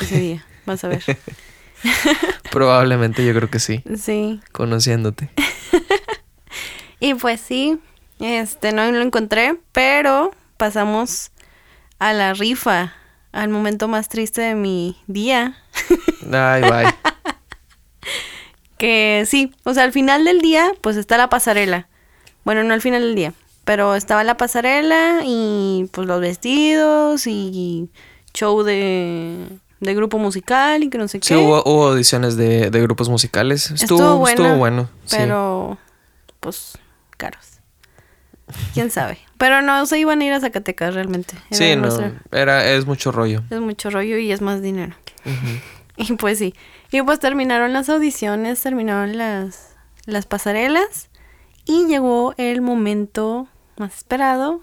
Speaker 1: ese día. Vas a ver. [laughs]
Speaker 2: Probablemente yo creo que sí,
Speaker 1: Sí.
Speaker 2: conociéndote. [laughs]
Speaker 1: Y pues sí, este no lo encontré, pero pasamos a la rifa, al momento más triste de mi día.
Speaker 2: Ay, bye. [laughs]
Speaker 1: Que sí, o sea, al final del día, pues está la pasarela. Bueno, no al final del día, pero estaba la pasarela y pues los vestidos y show de, de grupo musical y que no sé qué.
Speaker 2: Sí, hubo, hubo audiciones de, de grupos musicales. Estuvo,
Speaker 1: Estuvo
Speaker 2: bueno. sí.
Speaker 1: Pero, pues, caros. ¿Quién sabe? Pero no se iban a ir a Zacatecas realmente. Era
Speaker 2: Sí, no,
Speaker 1: nuestra-
Speaker 2: era, es mucho rollo.
Speaker 1: Es mucho rollo y es más dinero. [laughs] Y pues sí. Y pues terminaron las audiciones, terminaron las, las pasarelas y llegó el momento más esperado,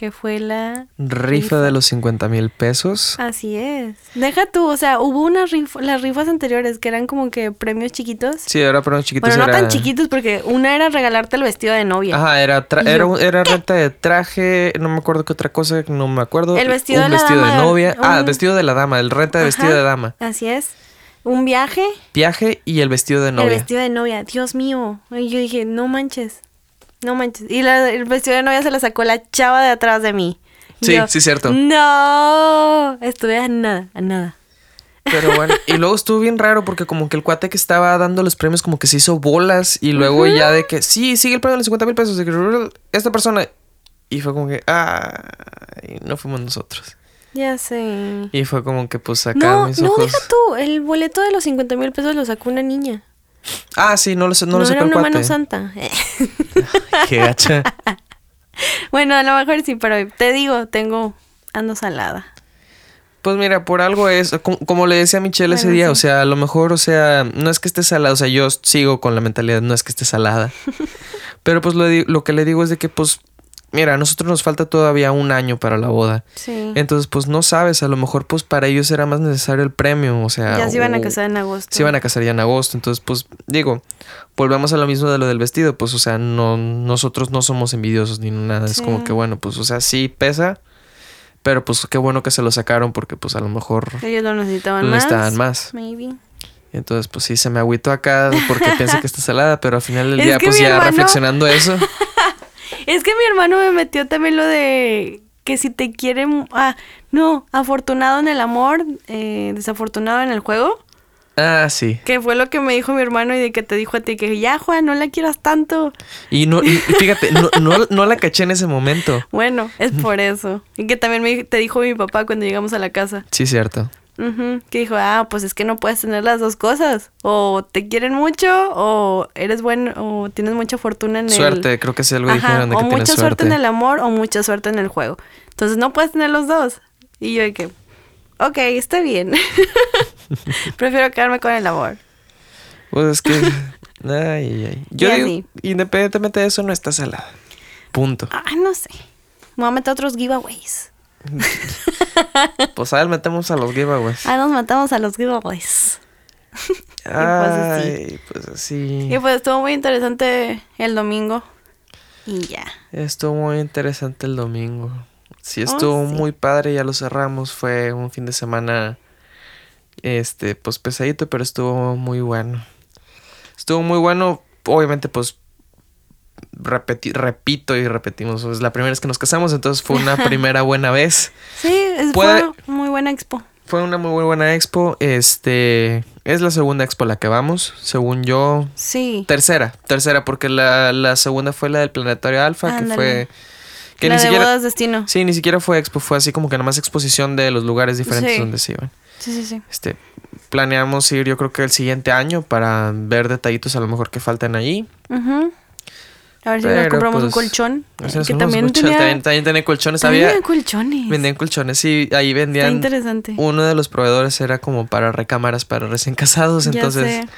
Speaker 1: que fue la...
Speaker 2: Rifa de los 50 mil pesos.
Speaker 1: Así es. Deja tú, o sea, hubo unas rifas, las rifas anteriores que eran como que premios chiquitos.
Speaker 2: Sí, para los chiquitos
Speaker 1: bueno, no
Speaker 2: era...
Speaker 1: tan chiquitos porque una era regalarte el vestido de novia.
Speaker 2: Ajá, era, tra-
Speaker 1: Y yo,
Speaker 2: era, era renta de traje, no me acuerdo qué otra cosa, no me acuerdo.
Speaker 1: El vestido
Speaker 2: un
Speaker 1: de la
Speaker 2: vestido
Speaker 1: dama,
Speaker 2: de novia. Ah,
Speaker 1: un-
Speaker 2: vestido de la dama, el renta de vestido de dama.
Speaker 1: Así es. Un viaje,
Speaker 2: Viaje y el vestido de novia.
Speaker 1: el vestido de novia. Dios mío. Y yo dije, no manches. No manches. Y la- el vestido de novia se lo sacó la chava de atrás de mí.
Speaker 2: Sí,
Speaker 1: yo,
Speaker 2: sí, cierto.
Speaker 1: No. Estuve a nada, a nada.
Speaker 2: Pero bueno, y luego estuvo bien raro porque como que el cuate que estaba dando los premios como que se hizo bolas y luego ya de que, sí, sigue el premio de los 50 mil pesos, de que esta persona... Y fue como que, ah, no fuimos nosotros.
Speaker 1: Ya sé.
Speaker 2: Y fue como que pues acá
Speaker 1: No,
Speaker 2: mis
Speaker 1: no,
Speaker 2: ojos...
Speaker 1: deja tú. El boleto de los 50 mil pesos lo sacó una niña.
Speaker 2: Ah, sí, no lo sé, no,
Speaker 1: No,
Speaker 2: lo
Speaker 1: era una
Speaker 2: cuate.
Speaker 1: mano santa.
Speaker 2: Qué gacha. [laughs]
Speaker 1: bueno, a lo mejor sí, pero te digo, tengo. Ando salada.
Speaker 2: Pues mira, por algo es, como, como le decía a Michelle ese día,
Speaker 1: sí.
Speaker 2: o sea, a lo mejor, o sea, no es que esté salada, o sea, yo sigo con la mentalidad, no es que esté salada. [laughs] Pero pues lo, lo que le digo es de que, pues, mira, a nosotros nos falta todavía un año para la boda.
Speaker 1: Sí.
Speaker 2: Entonces, pues no sabes, a lo mejor, pues para ellos era más necesario el premio, o sea.
Speaker 1: ya se iban a casar en agosto.
Speaker 2: Se iban a casar ya en agosto, entonces, pues, digo, volvemos a lo mismo de lo del vestido, pues, o sea, no, nosotros no somos envidiosos ni nada, es como que, bueno, pues, o sea, sí pesa, pero pues qué bueno que se lo sacaron porque, pues, a lo mejor
Speaker 1: Ellos lo necesitaban
Speaker 2: lo
Speaker 1: más.
Speaker 2: necesitaban más.
Speaker 1: Maybe.
Speaker 2: Entonces, pues sí, se me agüitó acá porque piensa que está salada, pero al final del [laughs]
Speaker 1: Es
Speaker 2: día, pues ya
Speaker 1: hermano-
Speaker 2: reflexionando eso. [laughs]
Speaker 1: Es que mi hermano me metió también lo de que si te quieren... Ah, no, afortunado en el amor, eh, desafortunado en el juego.
Speaker 2: Ah, sí.
Speaker 1: Que fue lo que me dijo mi hermano y de que te dijo a ti que ya, Juan, no la quieras tanto.
Speaker 2: Y no, y [laughs] fíjate, no, no, no la caché en ese momento.
Speaker 1: Bueno, es por [laughs] eso. Y que también me, te dijo mi papá cuando llegamos a la casa.
Speaker 2: Sí, cierto.
Speaker 1: Que dijo, ah, pues es que no puedes tener las dos cosas. O te quieren mucho, o eres bueno, o tienes mucha fortuna en el...
Speaker 2: Suerte, creo que sí algo
Speaker 1: Ajá,
Speaker 2: dijeron de
Speaker 1: o
Speaker 2: que
Speaker 1: mucha suerte.
Speaker 2: suerte.
Speaker 1: en el amor o mucha suerte en el juego. Entonces no puedes tener los dos. Y yo que, ok, está bien. [laughs] Prefiero quedarme con el amor.
Speaker 2: Pues es que. [laughs] Ay, ay. Yo
Speaker 1: Y
Speaker 2: digo, independientemente de eso, no está salada. Punto.
Speaker 1: Ay, no sé. Me voy a meter otros giveaways. [laughs] [laughs]
Speaker 2: Pues a ver, metemos a los giveaways.
Speaker 1: Ah, nos matamos a los giveaways. [laughs]
Speaker 2: Ay, pues así.
Speaker 1: Y pues estuvo muy interesante el domingo. Y ya.
Speaker 2: Estuvo muy interesante el domingo. Sí,
Speaker 1: Oh,
Speaker 2: estuvo
Speaker 1: sí.
Speaker 2: muy padre, ya lo cerramos. Fue un fin de semana, este, pues pesadito, pero estuvo muy bueno. Estuvo muy bueno, obviamente, pues, repeti- repito y repetimos. Es la primera vez que nos casamos, entonces fue una [laughs] primera buena vez.
Speaker 1: Sí, es-
Speaker 2: Puede-
Speaker 1: fue muy buena expo.
Speaker 2: Fue una muy buena expo. Este, es la segunda expo a la que vamos, según yo.
Speaker 1: Sí.
Speaker 2: Tercera, tercera, porque la, la segunda fue la del Planetario Alfa, que fue... Que
Speaker 1: la
Speaker 2: ni
Speaker 1: de
Speaker 2: siquiera...
Speaker 1: bodas destino.
Speaker 2: Sí, ni siquiera fue expo, fue así como que nada más exposición de los lugares diferentes
Speaker 1: Sí.
Speaker 2: donde se iban.
Speaker 1: Sí, sí, sí.
Speaker 2: Este, planeamos ir yo creo que el siguiente año para ver detallitos a lo mejor que faltan ahí.
Speaker 1: A ver si nos compramos un
Speaker 2: pues,
Speaker 1: colchón. que también
Speaker 2: muchas-
Speaker 1: tenía,
Speaker 2: también, también tenía colchones.
Speaker 1: también
Speaker 2: Había,
Speaker 1: colchones.
Speaker 2: vendían colchones y ahí
Speaker 1: Está
Speaker 2: vendían.
Speaker 1: interesante.
Speaker 2: Uno de los proveedores era como para recámaras para recién casados.
Speaker 1: Ya
Speaker 2: Entonces,
Speaker 1: sé.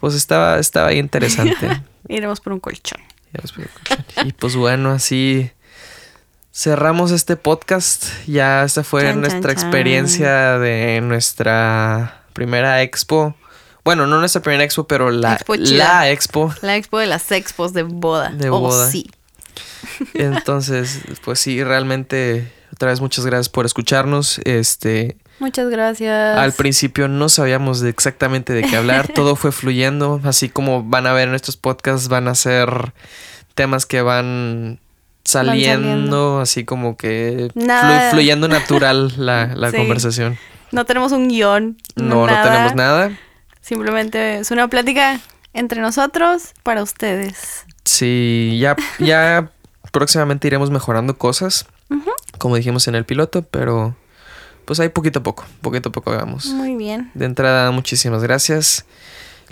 Speaker 2: pues estaba, estaba ahí interesante. [laughs]
Speaker 1: Iremos por un colchón.
Speaker 2: Ya los pedí colchón. y pues bueno, así cerramos este podcast. Ya esta fue
Speaker 1: Chan,
Speaker 2: nuestra
Speaker 1: chan, chan.
Speaker 2: experiencia de nuestra primera expo. Bueno, no nuestra primera expo, pero la,
Speaker 1: Expo
Speaker 2: la expo.
Speaker 1: La expo de las expos de boda.
Speaker 2: De
Speaker 1: Oh,
Speaker 2: boda.
Speaker 1: sí. [laughs]
Speaker 2: Entonces, pues sí, realmente otra vez muchas gracias por escucharnos. Este,
Speaker 1: Muchas gracias.
Speaker 2: al principio no sabíamos de exactamente de qué hablar, [laughs] todo fue fluyendo, así como van a ver en estos podcasts van a ser temas que van saliendo,
Speaker 1: saliendo.
Speaker 2: así como que flu- fluyendo natural la, la [laughs]
Speaker 1: Sí.
Speaker 2: conversación.
Speaker 1: No tenemos un guion.
Speaker 2: No, no tenemos nada.
Speaker 1: Simplemente es una plática entre nosotros para ustedes.
Speaker 2: Sí, ya, ya próximamente iremos mejorando cosas, como dijimos en el piloto, pero pues ahí poquito a poco, poquito a poco hagamos.
Speaker 1: Muy bien.
Speaker 2: De entrada, muchísimas gracias.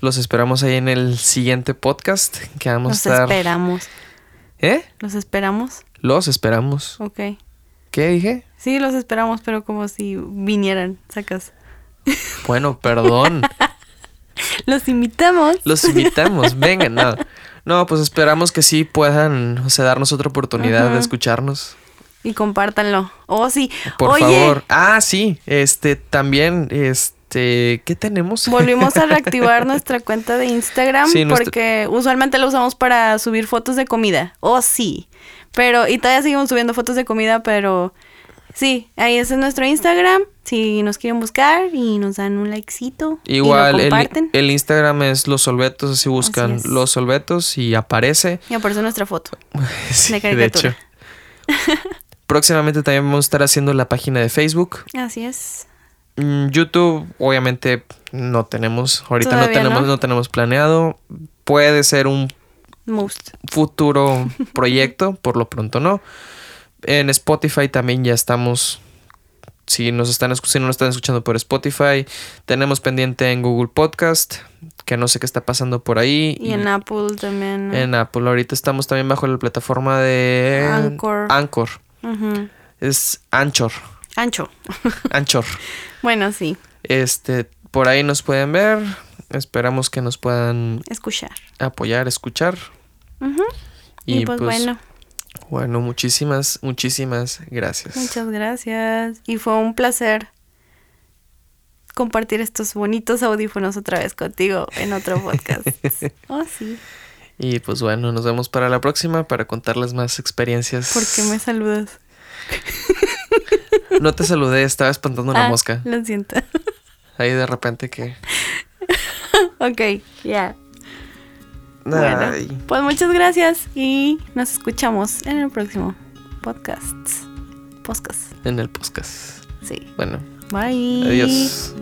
Speaker 2: Los esperamos ahí en el siguiente podcast que vamos
Speaker 1: Los
Speaker 2: a estar.
Speaker 1: esperamos.
Speaker 2: ¿Eh?
Speaker 1: Los esperamos.
Speaker 2: Los esperamos.
Speaker 1: Ok.
Speaker 2: ¿Qué dije?
Speaker 1: Sí, los esperamos, pero como si vinieran, sacas.
Speaker 2: Bueno, perdón. [laughs] [laughs]
Speaker 1: Los invitamos.
Speaker 2: Los invitamos. Vengan, no. No, pues esperamos que sí puedan, o sea, darnos otra oportunidad
Speaker 1: Ajá.
Speaker 2: de escucharnos.
Speaker 1: Y compártanlo. Oh, sí.
Speaker 2: Por
Speaker 1: Oye,
Speaker 2: favor. Ah, sí. Este, también, este, ¿qué tenemos? [laughs]
Speaker 1: Volvimos a reactivar nuestra cuenta de Instagram
Speaker 2: Sí,
Speaker 1: porque usualmente la usamos para subir fotos de comida. Oh, sí. Pero, y todavía seguimos subiendo fotos de comida, pero sí, ahí ese es nuestro Instagram. Si nos quieren buscar y nos dan un likecito.
Speaker 2: Igual,
Speaker 1: y lo
Speaker 2: el,
Speaker 1: comparten.
Speaker 2: el Instagram es Los Solvetos, así buscan
Speaker 1: Así.
Speaker 2: Los Solvetos y aparece.
Speaker 1: Y aparece nuestra foto. [laughs]
Speaker 2: Sí,
Speaker 1: De caricatura.
Speaker 2: Próximamente también vamos a estar haciendo la página de Facebook.
Speaker 1: Así es.
Speaker 2: Mm, YouTube, obviamente, no tenemos. Ahorita no tenemos,
Speaker 1: no.
Speaker 2: no tenemos planeado. Puede ser un
Speaker 1: Most.
Speaker 2: futuro [laughs] proyecto, por lo pronto no. En Spotify también ya estamos. Si nos están si no nos están escuchando por Spotify, tenemos pendiente en Google Podcast, que no sé qué está pasando por ahí.
Speaker 1: Y en Apple también. ¿no?
Speaker 2: En Apple ahorita estamos también bajo la plataforma de
Speaker 1: Anchor.
Speaker 2: Anchor. Es Anchor.
Speaker 1: Ancho. [laughs]
Speaker 2: Anchor.
Speaker 1: Bueno, sí.
Speaker 2: Este, por ahí nos pueden ver. Esperamos que nos puedan
Speaker 1: Escuchar.
Speaker 2: apoyar, escuchar.
Speaker 1: Y, pues, bueno,
Speaker 2: bueno, muchísimas, muchísimas gracias.
Speaker 1: muchas gracias. Y fue un placer compartir estos bonitos audífonos otra vez contigo en otro podcast. [laughs] oh, sí.
Speaker 2: Y pues bueno, nos vemos para la próxima para contarles más experiencias.
Speaker 1: ¿Por qué me saludas?
Speaker 2: No te saludé, estaba espantando una
Speaker 1: Ah,
Speaker 2: mosca.
Speaker 1: Lo siento.
Speaker 2: Ahí de repente que. [laughs]
Speaker 1: ok, ya. Bueno, pues muchas gracias y nos escuchamos en el próximo podcast. Podcast.
Speaker 2: En el podcast.
Speaker 1: Sí.
Speaker 2: Bueno,
Speaker 1: Bye.
Speaker 2: adiós.